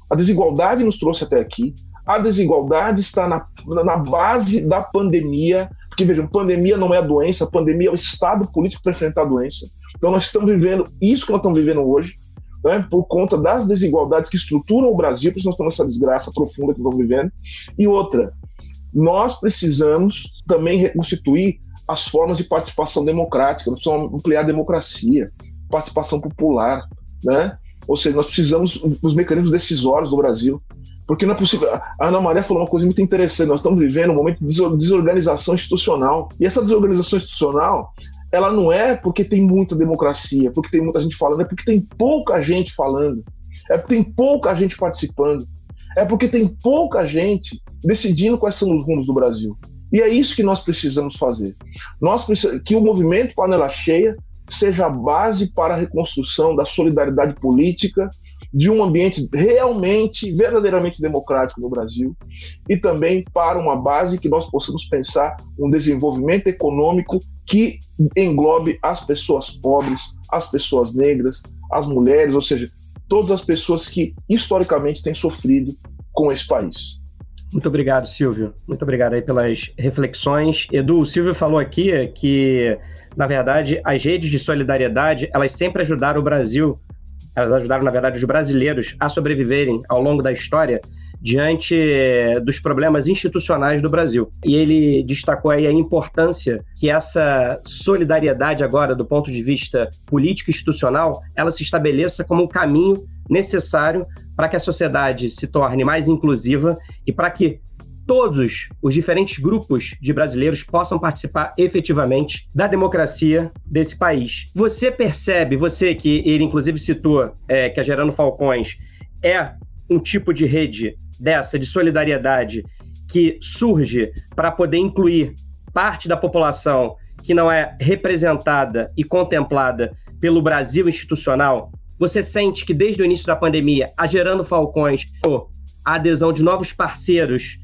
a desigualdade nos trouxe até aqui, a desigualdade está na, na base da pandemia, porque vejam, pandemia não é a doença, pandemia é o estado político para enfrentar a doença. Então nós estamos vivendo isso que nós estamos vivendo hoje, né, por conta das desigualdades que estruturam o Brasil, por isso nós estamos nessa desgraça profunda que estamos vivendo. E outra, nós precisamos também reconstituir as formas de participação democrática, nós precisamos ampliar a democracia, participação popular, né? Ou seja, nós precisamos dos mecanismos decisórios do Brasil. Porque não é possível. A Ana Maria falou uma coisa muito interessante. Nós estamos vivendo um momento de desorganização institucional. E essa desorganização institucional, ela não é porque tem muita democracia, porque tem muita gente falando, é porque tem pouca gente falando. É porque tem pouca gente participando. É porque tem pouca gente decidindo quais são os rumos do Brasil. E é isso que nós precisamos fazer. Nós precisamos, que o movimento Panela Cheia seja a base para a reconstrução da solidariedade política, de um ambiente realmente, verdadeiramente democrático no Brasil, e também para uma base que nós possamos pensar um desenvolvimento econômico que englobe as pessoas pobres, as pessoas negras, as mulheres, ou seja, todas as pessoas que historicamente têm sofrido com esse país. Muito obrigado, Silvio. Muito obrigado aí pelas reflexões. Edu, o Silvio falou aqui que, na verdade, as redes de solidariedade, elas sempre ajudaram o Brasil, elas ajudaram, na verdade, os brasileiros a sobreviverem ao longo da história diante dos problemas institucionais do Brasil. E ele destacou aí a importância que essa solidariedade agora, do ponto de vista político institucional, ela se estabeleça como um caminho necessário para que a sociedade se torne mais inclusiva e para que todos os diferentes grupos de brasileiros possam participar efetivamente da democracia desse país. Você percebe, você que ele inclusive citou, é, que a Gerando Falcões é um tipo de rede dessa, de solidariedade, que surge para poder incluir parte da população que não é representada e contemplada pelo Brasil institucional, você sente que desde o início da pandemia, a Gerando Falcões, a adesão de novos parceiros,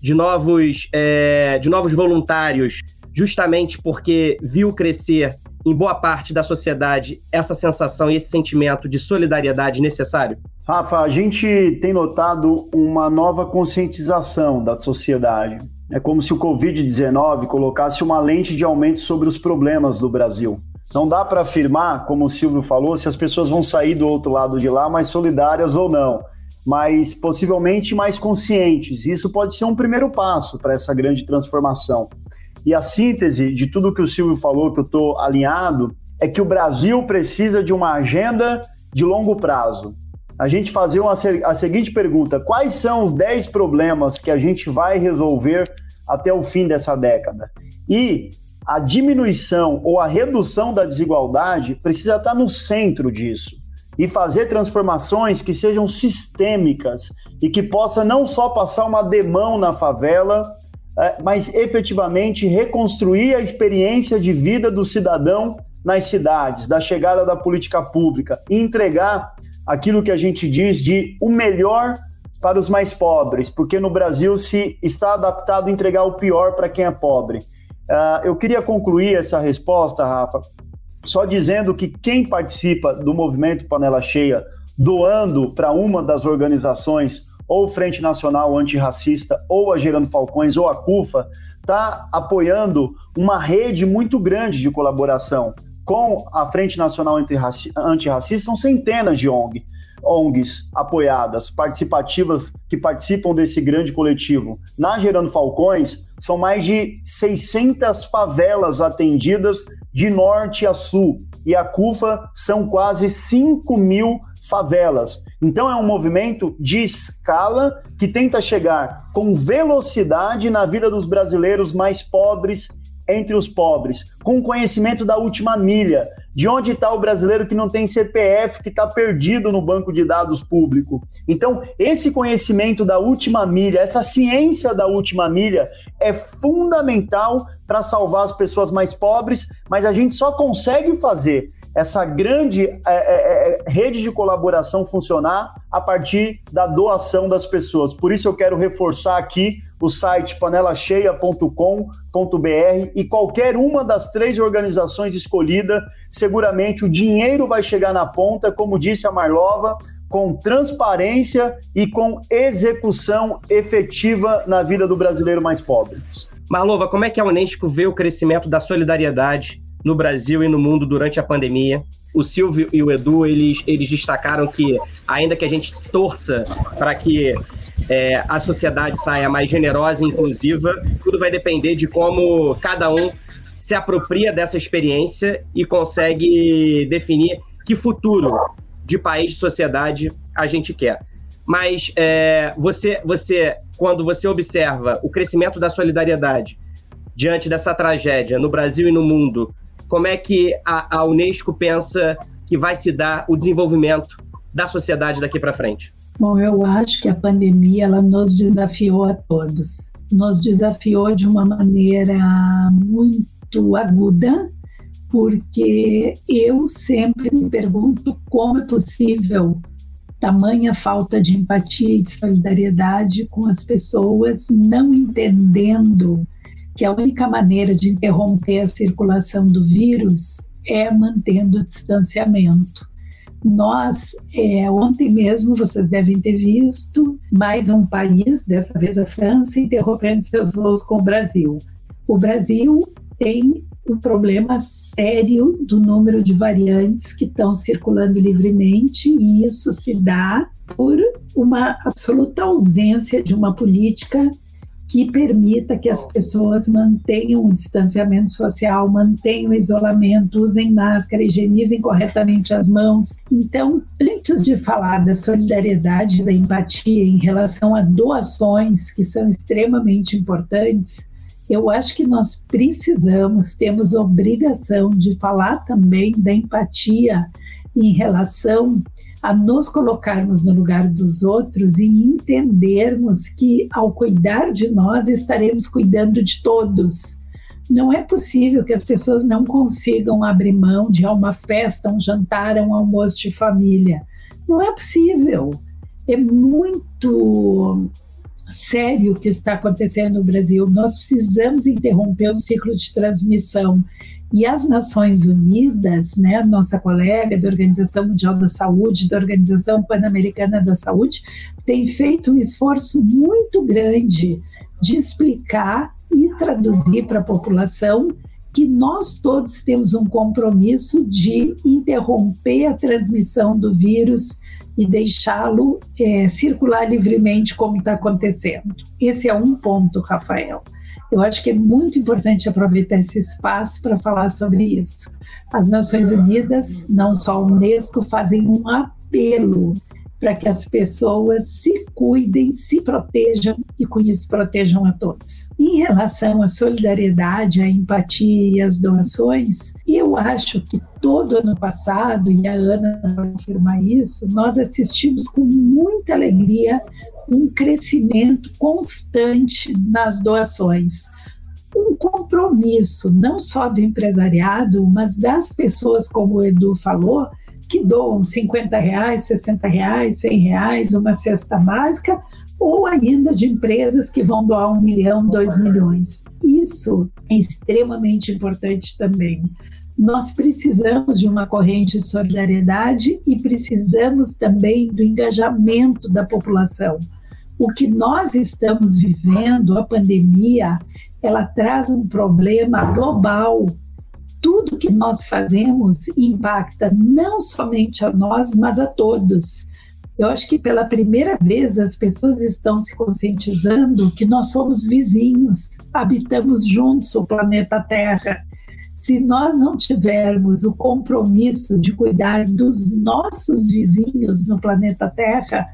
de novos, é, de novos voluntários, justamente porque viu crescer em boa parte da sociedade essa sensação e esse sentimento de solidariedade necessário? Rafa, a gente tem notado uma nova conscientização da sociedade. É como se o Covid-19 colocasse uma lente de aumento sobre os problemas do Brasil. Não dá para afirmar, como o Silvio falou, se as pessoas vão sair do outro lado de lá mais solidárias ou não, mas possivelmente mais conscientes. Isso pode ser um primeiro passo para essa grande transformação. E a síntese de tudo que o Silvio falou, que eu estou alinhado, é que o Brasil precisa de uma agenda de longo prazo. A gente fazer uma, a seguinte pergunta: quais são os 10 problemas que a gente vai resolver até o fim dessa década? E a diminuição ou a redução da desigualdade precisa estar no centro disso e fazer transformações que sejam sistêmicas e que possa não só passar uma demão na favela, é, mas efetivamente reconstruir a experiência de vida do cidadão nas cidades, da chegada da política pública e entregar aquilo que a gente diz de o melhor para os mais pobres, porque no Brasil se está adaptado a entregar o pior para quem é pobre. Uh, eu queria concluir essa resposta, Rafa, só dizendo que quem participa do movimento Panela Cheia, doando para uma das organizações ou Frente Nacional Antirracista, ou a Gerando Falcões, ou a CUFA, está apoiando uma rede muito grande de colaboração com a Frente Nacional Antirracista, são centenas de ONG, ONGs apoiadas, participativas, que participam desse grande coletivo. Na Gerando Falcões, são mais de 600 favelas atendidas de norte a sul, e a CUFA são quase 5 mil favelas. Então é um movimento de escala que tenta chegar com velocidade na vida dos brasileiros mais pobres entre os pobres, com conhecimento da última milha, De onde está o brasileiro que não tem CPF, que está perdido no banco de dados público? Então, esse conhecimento da última milha, essa ciência da última milha é fundamental para salvar as pessoas mais pobres, mas a gente só consegue fazer essa grande é, é, é, rede de colaboração funcionar a partir da doação das pessoas. Por isso eu quero reforçar aqui o site panelacheia.com.br e qualquer uma das três organizações escolhidas, seguramente o dinheiro vai chegar na ponta, como disse a Marlova, com transparência e com execução efetiva na vida do brasileiro mais pobre. Marlova, como é que a Unesco vê o crescimento da solidariedade no Brasil e no mundo durante a pandemia. O Silvio e o Edu, eles, eles destacaram que, ainda que a gente torça para que é, a sociedade saia mais generosa e inclusiva, tudo vai depender de como cada um se apropria dessa experiência e consegue definir que futuro de país, de sociedade a gente quer. Mas é, você, você, quando você observa o crescimento da solidariedade diante dessa tragédia no Brasil e no mundo, como é que a, a Unesco pensa que vai se dar o desenvolvimento da sociedade daqui para frente? Bom, eu acho que a pandemia ela nos desafiou a todos. Nos desafiou de uma maneira muito aguda, porque eu sempre me pergunto como é possível tamanha falta de empatia e de solidariedade com as pessoas, não entendendo que a única maneira de interromper a circulação do vírus é mantendo o distanciamento. Nós, é, ontem mesmo, vocês devem ter visto mais um país, dessa vez a França, interrompendo seus voos com o Brasil. O Brasil tem um problema sério do número de variantes que estão circulando livremente, e isso se dá por uma absoluta ausência de uma política que permita que as pessoas mantenham o distanciamento social, mantenham o isolamento, usem máscara, higienizem corretamente as mãos. Então, antes de falar da solidariedade, da empatia em relação a doações, que são extremamente importantes, eu acho que nós precisamos, temos obrigação de falar também da empatia em relação a nos colocarmos no lugar dos outros e entendermos que, ao cuidar de nós, estaremos cuidando de todos. Não é possível que as pessoas não consigam abrir mão de uma festa, um jantar, um almoço de família. Não é possível. É muito sério o que está acontecendo no Brasil. Nós precisamos interromper o ciclo de transmissão e as Nações Unidas, né, nossa colega da Organização Mundial da Saúde, da Organização Pan-Americana da Saúde, tem feito um esforço muito grande de explicar e traduzir para a população que nós todos temos um compromisso de interromper a transmissão do vírus e deixá-lo é, circular livremente como está acontecendo. Esse é um ponto, Rafael. Eu acho que é muito importante aproveitar esse espaço para falar sobre isso. As Nações Unidas, não só a Unesco, fazem um apelo para que as pessoas se cuidem, se protejam e com isso protejam a todos. Em relação à solidariedade, à empatia e às doações, eu acho que todo ano passado, e a Ana vai afirmar isso, nós assistimos com muita alegria um crescimento constante nas doações. Um compromisso, não só do empresariado, mas das pessoas, como o Edu falou, que doam 50 reais, 60 reais, 100 reais, uma cesta básica, ou ainda de empresas que vão doar um milhão, dois milhões. Isso é extremamente importante também. Nós precisamos de uma corrente de solidariedade e precisamos também do engajamento da população. O que nós estamos vivendo, a pandemia, ela traz um problema global tudo que nós fazemos impacta não somente a nós, mas a todos. Eu acho que pela primeira vez as pessoas estão se conscientizando que nós somos vizinhos, habitamos juntos o planeta Terra. Se nós não tivermos o compromisso de cuidar dos nossos vizinhos no planeta Terra,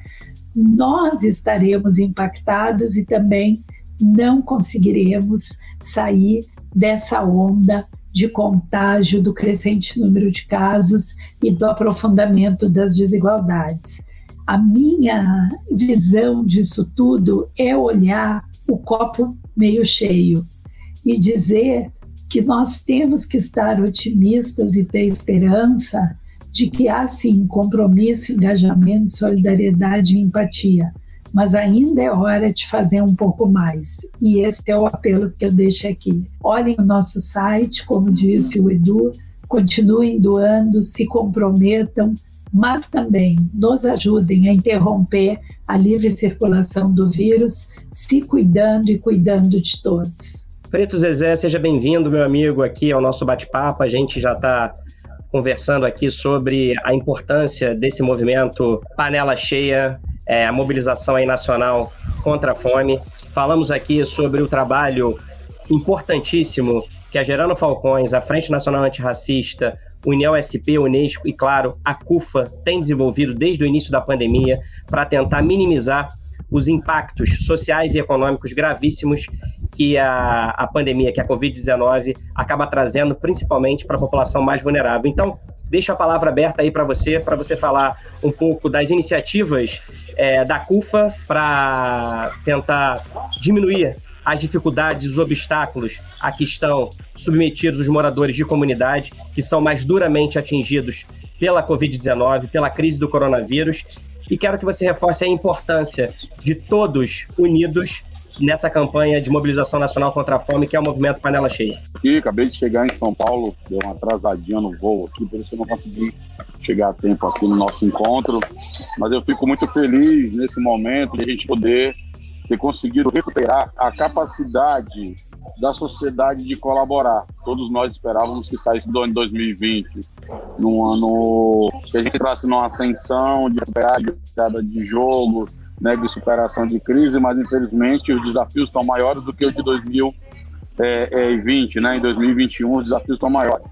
nós estaremos impactados e também não conseguiremos sair dessa onda de contágio, do crescente número de casos e do aprofundamento das desigualdades. A minha visão disso tudo é olhar o copo meio cheio e dizer que nós temos que estar otimistas e ter esperança de que há sim compromisso, engajamento, solidariedade e empatia mas ainda é hora de fazer um pouco mais. E esse é o apelo que eu deixo aqui. Olhem o nosso site, como disse o Edu, continuem doando, se comprometam, mas também nos ajudem a interromper a livre circulação do vírus, se cuidando e cuidando de todos. Preto Zezé, seja bem-vindo, meu amigo, aqui ao nosso bate-papo. A gente já está conversando aqui sobre a importância desse movimento Panela Cheia é, a mobilização aí nacional contra a fome. Falamos aqui sobre o trabalho importantíssimo que a Gerando Falcões, a Frente Nacional Antirracista, União SP, Unesco e, claro, a CUFA tem desenvolvido desde o início da pandemia para tentar minimizar os impactos sociais e econômicos gravíssimos que a, a pandemia, que a Covid-19 acaba trazendo, principalmente para a população mais vulnerável. Então, deixo a palavra aberta aí para você, para você falar um pouco das iniciativas é, da CUFA para tentar diminuir as dificuldades, os obstáculos a que estão submetidos os moradores de comunidade, que são mais duramente atingidos pela Covid-19, pela crise do coronavírus. E quero que você reforce a importância de todos unidos nessa campanha de mobilização nacional contra a fome, que é o movimento Panela Cheia. Aqui, acabei de chegar em São Paulo, deu uma atrasadinha no voo aqui, por isso eu não consegui chegar a tempo aqui no nosso encontro, mas eu fico muito feliz nesse momento de a gente poder ter conseguido recuperar a capacidade da sociedade de colaborar. Todos nós esperávamos que saísse do ano de 2020, num ano que a gente entrasse numa ascensão de de, de jogo, né, de superação de crise, mas infelizmente os desafios estão maiores do que o de 2020, né? Em 2021 os desafios estão maiores.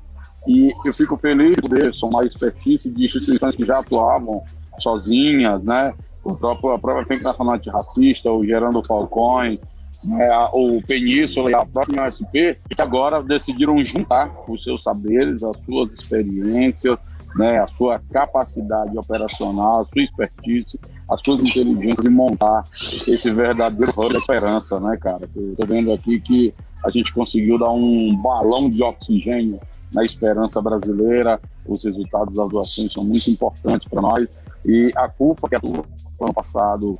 E eu fico feliz de poder somar expertise de instituições que já atuavam sozinhas, né? O próprio, a própria Frente Nacional Antirracista, o Gerando Falcões, né, o Península e a própria USP, que agora decidiram juntar os seus saberes, as suas experiências, né, a sua capacidade operacional, a sua expertise, as suas inteligências de montar esse verdadeiro hub da esperança, né, cara? Tô vendo aqui que a gente conseguiu dar um balão de oxigênio na esperança brasileira, os resultados das doações são muito importantes para nós, e a culpa que atuou no ano passado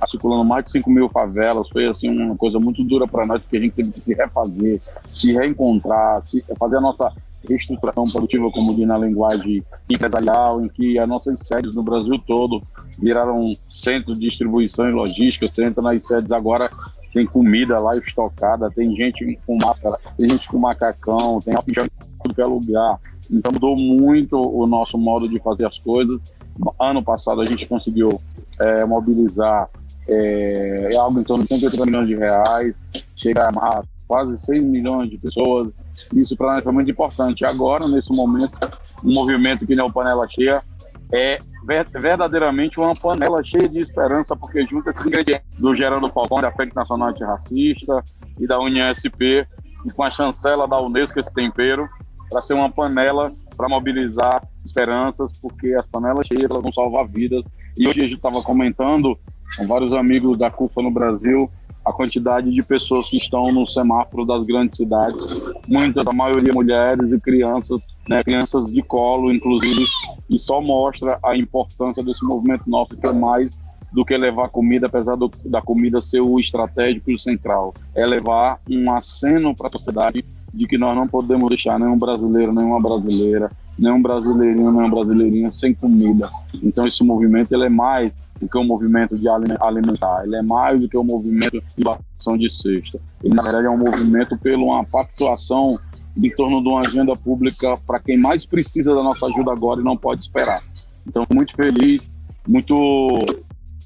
articulando mais de 5 mil favelas, foi assim uma coisa muito dura para nós, porque a gente teve que se refazer, se reencontrar, se, fazer a nossa reestruturação produtiva, como diz na linguagem empresarial, em que as nossas sedes no Brasil todo viraram centros de distribuição e logística. Você entra nas sedes agora, tem comida lá estocada, tem gente com máscara, tem gente com macacão, tem alpijão em tudo que é lugar. Então mudou muito o nosso modo de fazer as coisas. Ano passado a gente conseguiu é, mobilizar é, algo em torno de 180 milhões de reais, chegar a quase 6 milhões de pessoas. Isso para nós foi muito importante. Agora, nesse momento, um movimento que nem o Panela Cheia é verdadeiramente uma panela cheia de esperança, porque junta esses ingredientes do Gerando Falcão, da Frente Nacional Antirracista e da União SP, e com a chancela da Unesco, esse tempero, para ser uma panela para mobilizar esperanças, porque as panelas cheias elas vão salvar vidas. E hoje a gente estava comentando com vários amigos da CUFA no Brasil a quantidade de pessoas que estão no semáforo das grandes cidades, muitas, a maioria mulheres e crianças, né, crianças de colo, inclusive, e só mostra a importância desse movimento nosso, que é mais do que levar comida, apesar do, da comida ser o estratégico e o central. É levar um aceno para a sociedade de que nós não podemos deixar nenhum brasileiro, nenhuma brasileira, nenhum brasileirinho, nenhuma brasileirinha sem comida. Então esse movimento ele é mais do que um movimento de alimentar, ele é mais do que um movimento de ação de cesta. Ele, na verdade, é um movimento pela uma pactuação em torno de uma agenda pública para quem mais precisa da nossa ajuda agora e não pode esperar. Então, muito feliz, muito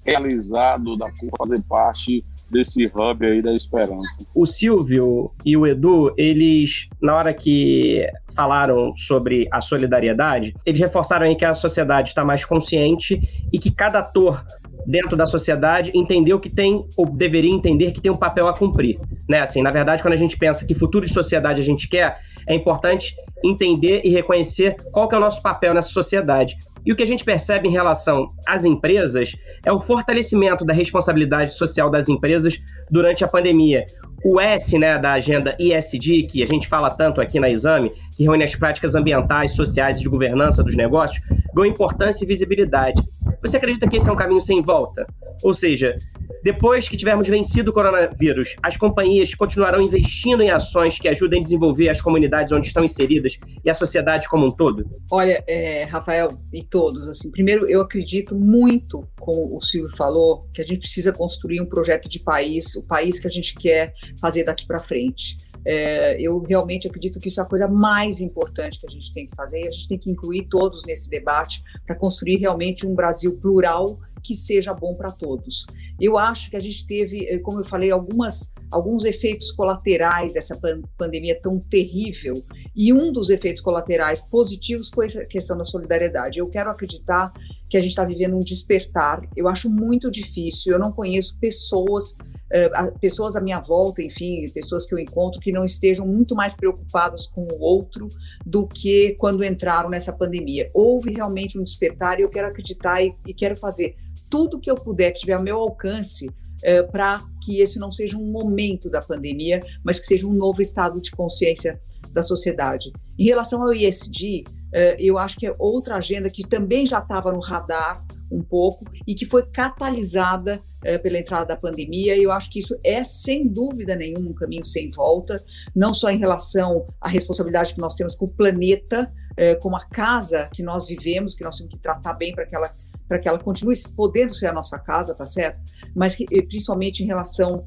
realizado da fazer parte desse hub aí da esperança. O Silvio e o Edu, eles, na hora que falaram sobre a solidariedade, eles reforçaram aí que a sociedade está mais consciente e que cada ator dentro da sociedade entendeu que tem, ou deveria entender que tem um papel a cumprir. Né? Assim, na verdade, quando a gente pensa que futuro de sociedade a gente quer, é importante entender e reconhecer qual que é o nosso papel nessa sociedade. E o que a gente percebe em relação às empresas é o fortalecimento da responsabilidade social das empresas durante a pandemia. O S né, da agenda ISD, que a gente fala tanto aqui na Exame, que reúne as práticas ambientais, sociais e de governança dos negócios, ganhou importância e visibilidade. Você acredita que esse é um caminho sem volta? Ou seja, depois que tivermos vencido o coronavírus, as companhias continuarão investindo em ações que ajudem a desenvolver as comunidades onde estão inseridas e a sociedade como um todo? Olha, é, Rafael e todos, assim, primeiro eu acredito muito, como o Silvio falou, que a gente precisa construir um projeto de país, o país que a gente quer fazer daqui para frente. É, eu realmente acredito que isso é a coisa mais importante que a gente tem que fazer e a gente tem que incluir todos nesse debate para construir realmente um Brasil plural que seja bom para todos. Eu acho que a gente teve, eh, como eu falei, algumas, alguns efeitos colaterais dessa pandemia tão terrível, e um dos efeitos colaterais positivos foi a questão da solidariedade. Eu quero acreditar que a gente está vivendo um despertar. Eu acho muito difícil, eu não conheço pessoas Uh, pessoas à minha volta, enfim, pessoas que eu encontro que não estejam muito mais preocupadas com o outro do que quando entraram nessa pandemia. Houve realmente um despertar e eu quero acreditar e, e quero fazer tudo que eu puder, que tiver ao meu alcance, é, para que esse não seja um momento da pandemia, mas que seja um novo estado de consciência da sociedade. Em relação ao ISD, é, eu acho que é outra agenda que também já estava no radar um pouco e que foi catalisada é, pela entrada da pandemia. E eu acho que isso é, sem dúvida nenhuma, um caminho sem volta, não só em relação à responsabilidade que nós temos com o planeta, é, como a casa que nós vivemos, que nós temos que tratar bem para que ela para que ela continue podendo ser a nossa casa, tá certo? Mas que, principalmente em relação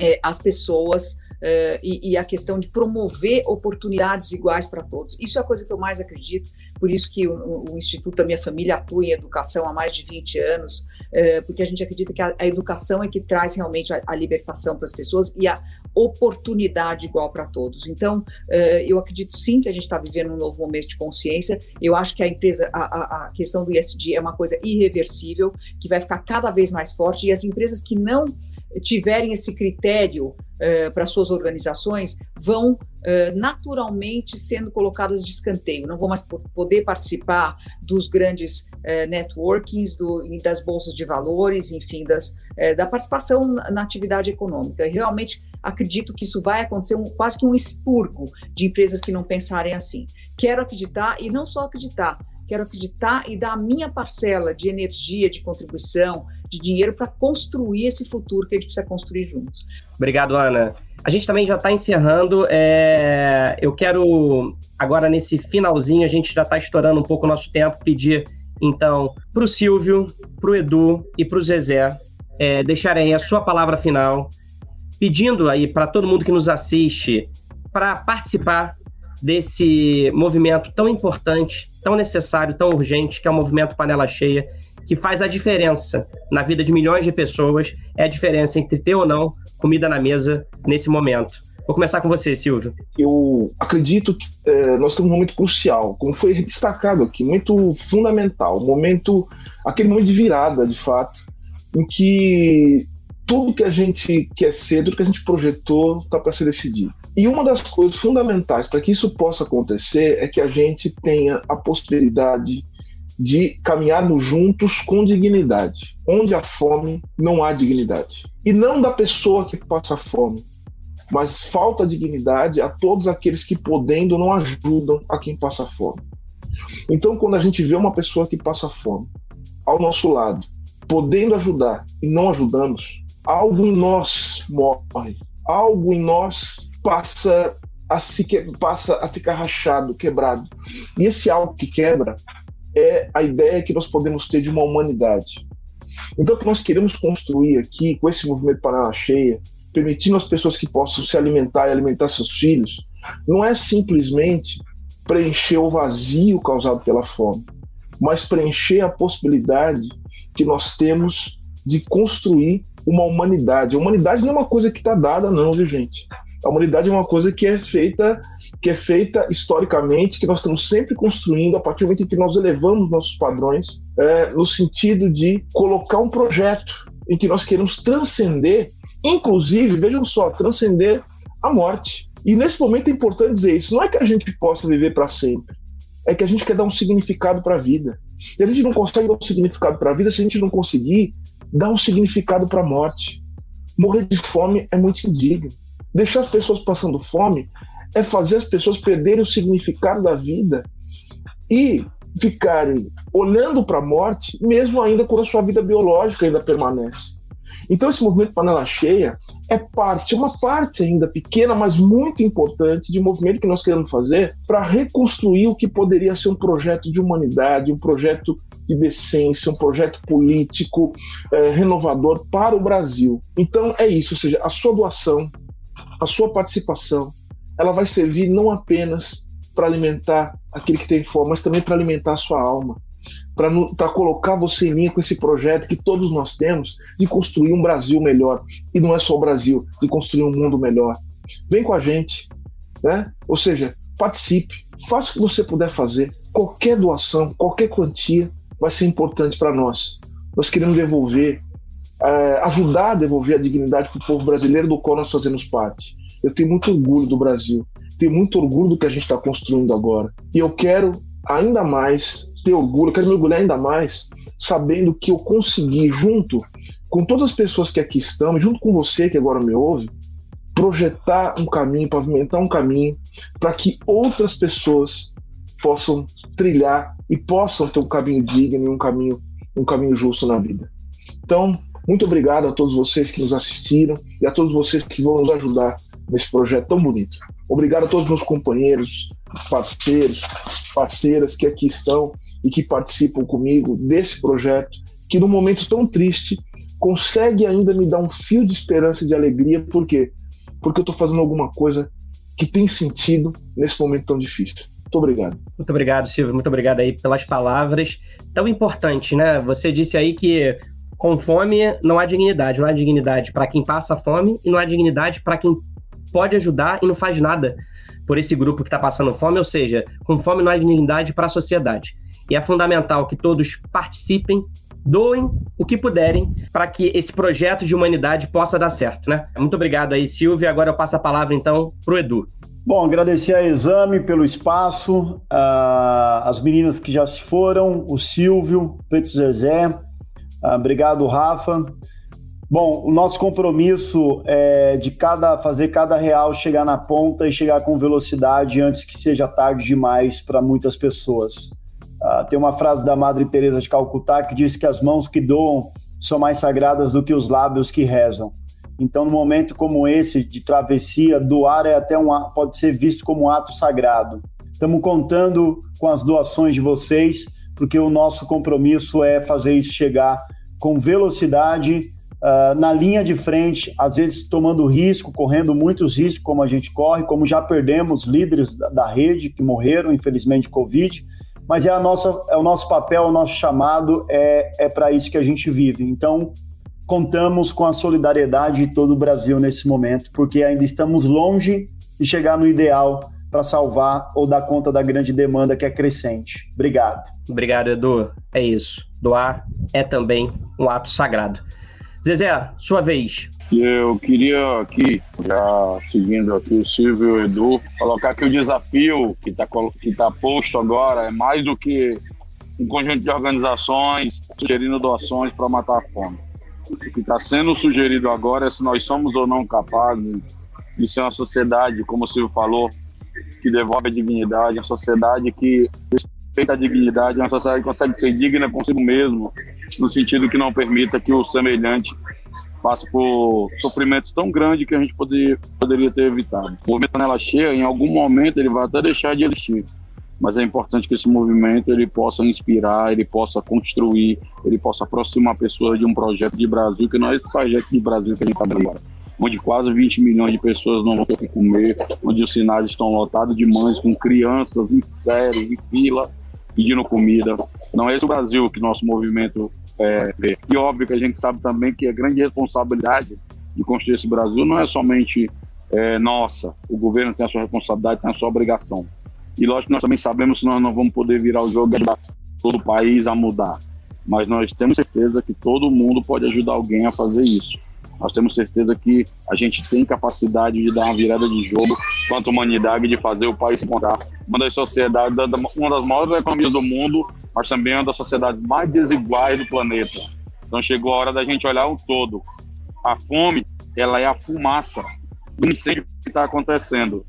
é, às pessoas Uh, e, e, a questão de promover oportunidades iguais para todos. Isso é a coisa que eu mais acredito, por isso que o, o Instituto da Minha Família atua em educação há mais de 20 anos, uh, porque a gente acredita que a, a, educação é que traz realmente a, a libertação para as pessoas e a oportunidade igual para todos. Então, uh, eu acredito sim que a gente está vivendo um novo momento de consciência. Eu acho que a empresa, a, a questão do ISD é uma coisa irreversível, que vai ficar cada vez mais forte, e as empresas que não tiverem esse critério uh, para suas organizações, vão uh, naturalmente sendo colocadas de escanteio, não vão mais poder participar dos grandes uh, networkings, do, das bolsas de valores, enfim, das, da participação na, na atividade econômica. realmente acredito que isso vai acontecer um, quase que um expurgo de empresas que não pensarem assim. Quero acreditar, e não só acreditar, quero acreditar e dar a minha parcela de energia, de contribuição, de dinheiro para construir esse futuro que a gente precisa construir juntos. Obrigado, Ana. A gente também já está encerrando. É... Eu quero, agora nesse finalzinho, a gente já está estourando um pouco o nosso tempo, pedir, então, para o Silvio, para o Edu e para o Zezé é, deixarem a sua palavra final, pedindo aí para todo mundo que nos assiste para participar desse movimento tão importante, tão necessário, tão urgente, que é o movimento Panela Cheia, que faz a diferença na vida de milhões de pessoas, é a diferença entre ter ou não comida na mesa nesse momento. Vou começar com você, Silvio. Eu acredito que é, nós estamos num momento crucial, como foi destacado aqui, muito fundamental, momento, aquele momento de virada, de fato, em que tudo que a gente quer ser, tudo que a gente projetou, está para ser decidido. E uma das coisas fundamentais para que isso possa acontecer é que a gente tenha a possibilidade de caminharmos juntos com dignidade. Onde há fome, não há dignidade. E não da pessoa que passa fome, mas falta dignidade a todos aqueles que, podendo, não ajudam a quem passa fome. Então, quando a gente vê uma pessoa que passa fome ao nosso lado, podendo ajudar e não ajudamos, algo em nós morre, algo em nós passa a se que, passa a ficar rachado, quebrado. E esse algo que quebra é a ideia que nós podemos ter de uma humanidade. Então, o que nós queremos construir aqui, com esse movimento Panela Cheia, permitindo às pessoas que possam se alimentar e alimentar seus filhos, não é simplesmente preencher o vazio causado pela fome, mas preencher a possibilidade que nós temos de construir uma humanidade. A humanidade não é uma coisa que está dada, não, viu, gente? A humanidade é uma coisa que é feita que é feita historicamente, que nós estamos sempre construindo a partir do momento em que nós elevamos nossos padrões, é, no sentido de colocar um projeto em que nós queremos transcender, inclusive, vejam só, transcender a morte. E nesse momento é importante dizer isso. Não é que a gente possa viver para sempre, é que a gente quer dar um significado para a vida. E a gente não consegue dar um significado para a vida se a gente não conseguir dar um significado para a morte. Morrer de fome é muito indigno. Deixar as pessoas passando fome é fazer as pessoas perderem o significado da vida e ficarem olhando para a morte, mesmo ainda quando a sua vida biológica ainda permanece. Então esse movimento Panela Cheia é parte, uma parte ainda pequena, mas muito importante de movimento que nós queremos fazer para reconstruir o que poderia ser um projeto de humanidade, um projeto de decência, um projeto político é, renovador para o Brasil. Então é isso, ou seja, a sua doação, a sua participação, ela vai servir não apenas para alimentar aquele que tem fome, mas também para alimentar a sua alma, para colocar você em linha com esse projeto que todos nós temos de construir um Brasil melhor. E não é só o Brasil, de construir um mundo melhor. Vem com a gente, né? Ou seja, participe, faça o que você puder fazer. Qualquer doação, qualquer quantia vai ser importante para nós. Nós queremos devolver, é, ajudar a devolver a dignidade para o povo brasileiro do qual nós fazemos parte. Eu tenho muito orgulho do Brasil tenho muito orgulho do que a gente está construindo agora. E eu quero ainda mais ter orgulho, quero me orgulhar ainda mais sabendo que eu consegui, junto com todas as pessoas que aqui estão, junto com você que agora me ouve, projetar um caminho, pavimentar um caminho para que outras pessoas possam trilhar e possam ter um caminho digno e um caminho, um caminho justo na vida. Então, muito obrigado a todos vocês que nos assistiram e a todos vocês que vão nos ajudar nesse projeto tão bonito. Obrigado a todos os meus companheiros, parceiros, parceiras que aqui estão e que participam comigo desse projeto, que num momento tão triste consegue ainda me dar um fio de esperança e de alegria, por quê? Porque eu estou fazendo alguma coisa que tem sentido nesse momento tão difícil. Muito obrigado. Muito obrigado, Silvio. Muito obrigado aí pelas palavras tão importantes, né? Você disse aí que com fome não há dignidade. Não há dignidade para quem passa fome e não há dignidade para quem pode ajudar e não faz nada por esse grupo que está passando fome, ou seja, com fome não há dignidade para a sociedade. E é fundamental que todos participem, doem o que puderem para que esse projeto de humanidade possa dar certo, né? Muito obrigado aí, Silvio. Agora eu passo a palavra então para o Edu. Bom, agradecer a Exame pelo espaço, uh, as meninas que já se foram, o Silvio, Preto Zezé, uh, obrigado, Rafa. Bom, o nosso compromisso é de cada fazer cada real chegar na ponta e chegar com velocidade antes que seja tarde demais para muitas pessoas. Uh, tem uma frase da Madre Teresa de Calcutá que diz que as mãos que doam são mais sagradas do que os lábios que rezam. Então, no momento como esse de travessia, doar é até um pode ser visto como um ato sagrado. Estamos contando com as doações de vocês, porque o nosso compromisso é fazer isso chegar com velocidade uh, na linha de frente, às vezes tomando risco, correndo muitos riscos, como a gente corre, como já perdemos líderes da, da rede que morreram, infelizmente, de Covid. Mas é, a nossa, é o nosso papel, o nosso chamado, é, é para isso que a gente vive. Então, contamos com a solidariedade de todo o Brasil nesse momento, porque ainda estamos longe de chegar no ideal para salvar ou dar conta da grande demanda que é crescente. Obrigado. Obrigado, Edu. É isso. Doar é também um ato sagrado. Zezé, sua vez. Eu queria aqui, já seguindo aqui o Silvio e o Edu, colocar que o desafio que está que tá posto agora é mais do que um conjunto de organizações sugerindo doações para matar a fome. Que está sendo sugerido agora é se nós somos ou não capazes de ser uma sociedade, como o Silvio falou, que devolve a dignidade, uma sociedade que respeita a dignidade, uma sociedade que consegue ser digna consigo mesmo, no sentido que não permita que o semelhante passe por sofrimentos tão grandes que a gente poder, poderia ter evitado. O movimento Panela Cheia, em algum momento, ele vai até deixar de existir, mas é importante que esse movimento ele possa inspirar, ele possa construir, ele possa aproximar pessoas de um projeto de Brasil, que não é esse projeto de Brasil que a gente está agora onde quase 20 milhões de pessoas não vão ter o que comer, onde os sinais estão lotados de mães com crianças em série, em fila, pedindo comida. Não é esse o Brasil que nosso movimento é. E óbvio que a gente sabe também que a grande responsabilidade de construir esse Brasil não é somente é, nossa. O governo tem a sua responsabilidade, tem a sua obrigação. E lógico nós também sabemos que nós não vamos poder virar o jogo e ajudar todo o país a mudar. mas nós temos certeza que todo mundo pode ajudar alguém a fazer isso. Nós temos certeza que a gente tem capacidade de dar uma virada de jogo quanto humanidade, de fazer o país se. Uma das sociedades, uma das maiores economias do mundo, mas também uma das sociedades mais desiguais do planeta. Então chegou a hora da gente olhar o todo. A fome, ela é a fumaça do incêndio que está acontecendo.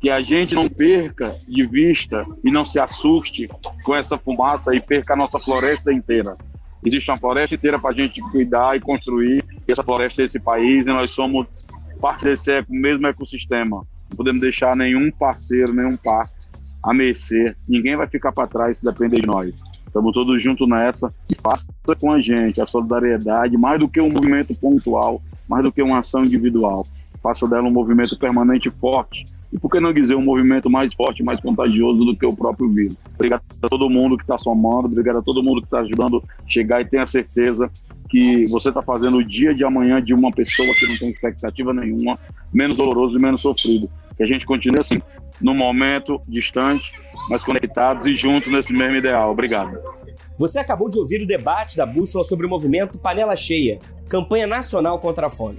Que a gente não perca de vista e não se assuste com essa fumaça e perca a nossa floresta inteira. Existe uma floresta inteira para a gente cuidar e construir essa floresta desse país e nós somos parte desse mesmo ecossistema. Não podemos deixar nenhum parceiro, nenhum par a mercê. Ninguém vai ficar para trás se depender de nós. Estamos todos juntos nessa e faça com a gente a solidariedade, mais do que um movimento pontual, mais do que uma ação individual. Faça dela um movimento permanente e forte. E por que não dizer um movimento mais forte, mais contagioso do que o próprio vírus? Obrigado a todo mundo que está somando, obrigado a todo mundo que está ajudando a chegar e tenha certeza que você está fazendo o dia de amanhã de uma pessoa que não tem expectativa nenhuma, menos doloroso e menos sofrido. Que a gente continue assim, no momento, distante, mas conectados e juntos nesse mesmo ideal. Obrigado. Você acabou de ouvir o debate da Bússola sobre o movimento Panela Cheia, campanha nacional contra a fome.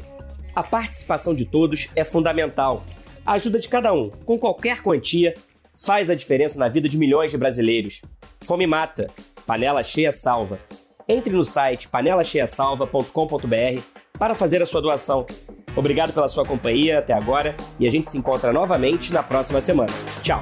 A participação de todos é fundamental. A ajuda de cada um, com qualquer quantia, faz a diferença na vida de milhões de brasileiros. Fome mata, panela cheia salva. Entre no site panelacheiasalva.com.br para fazer a sua doação. Obrigado pela sua companhia até agora e a gente se encontra novamente na próxima semana. Tchau!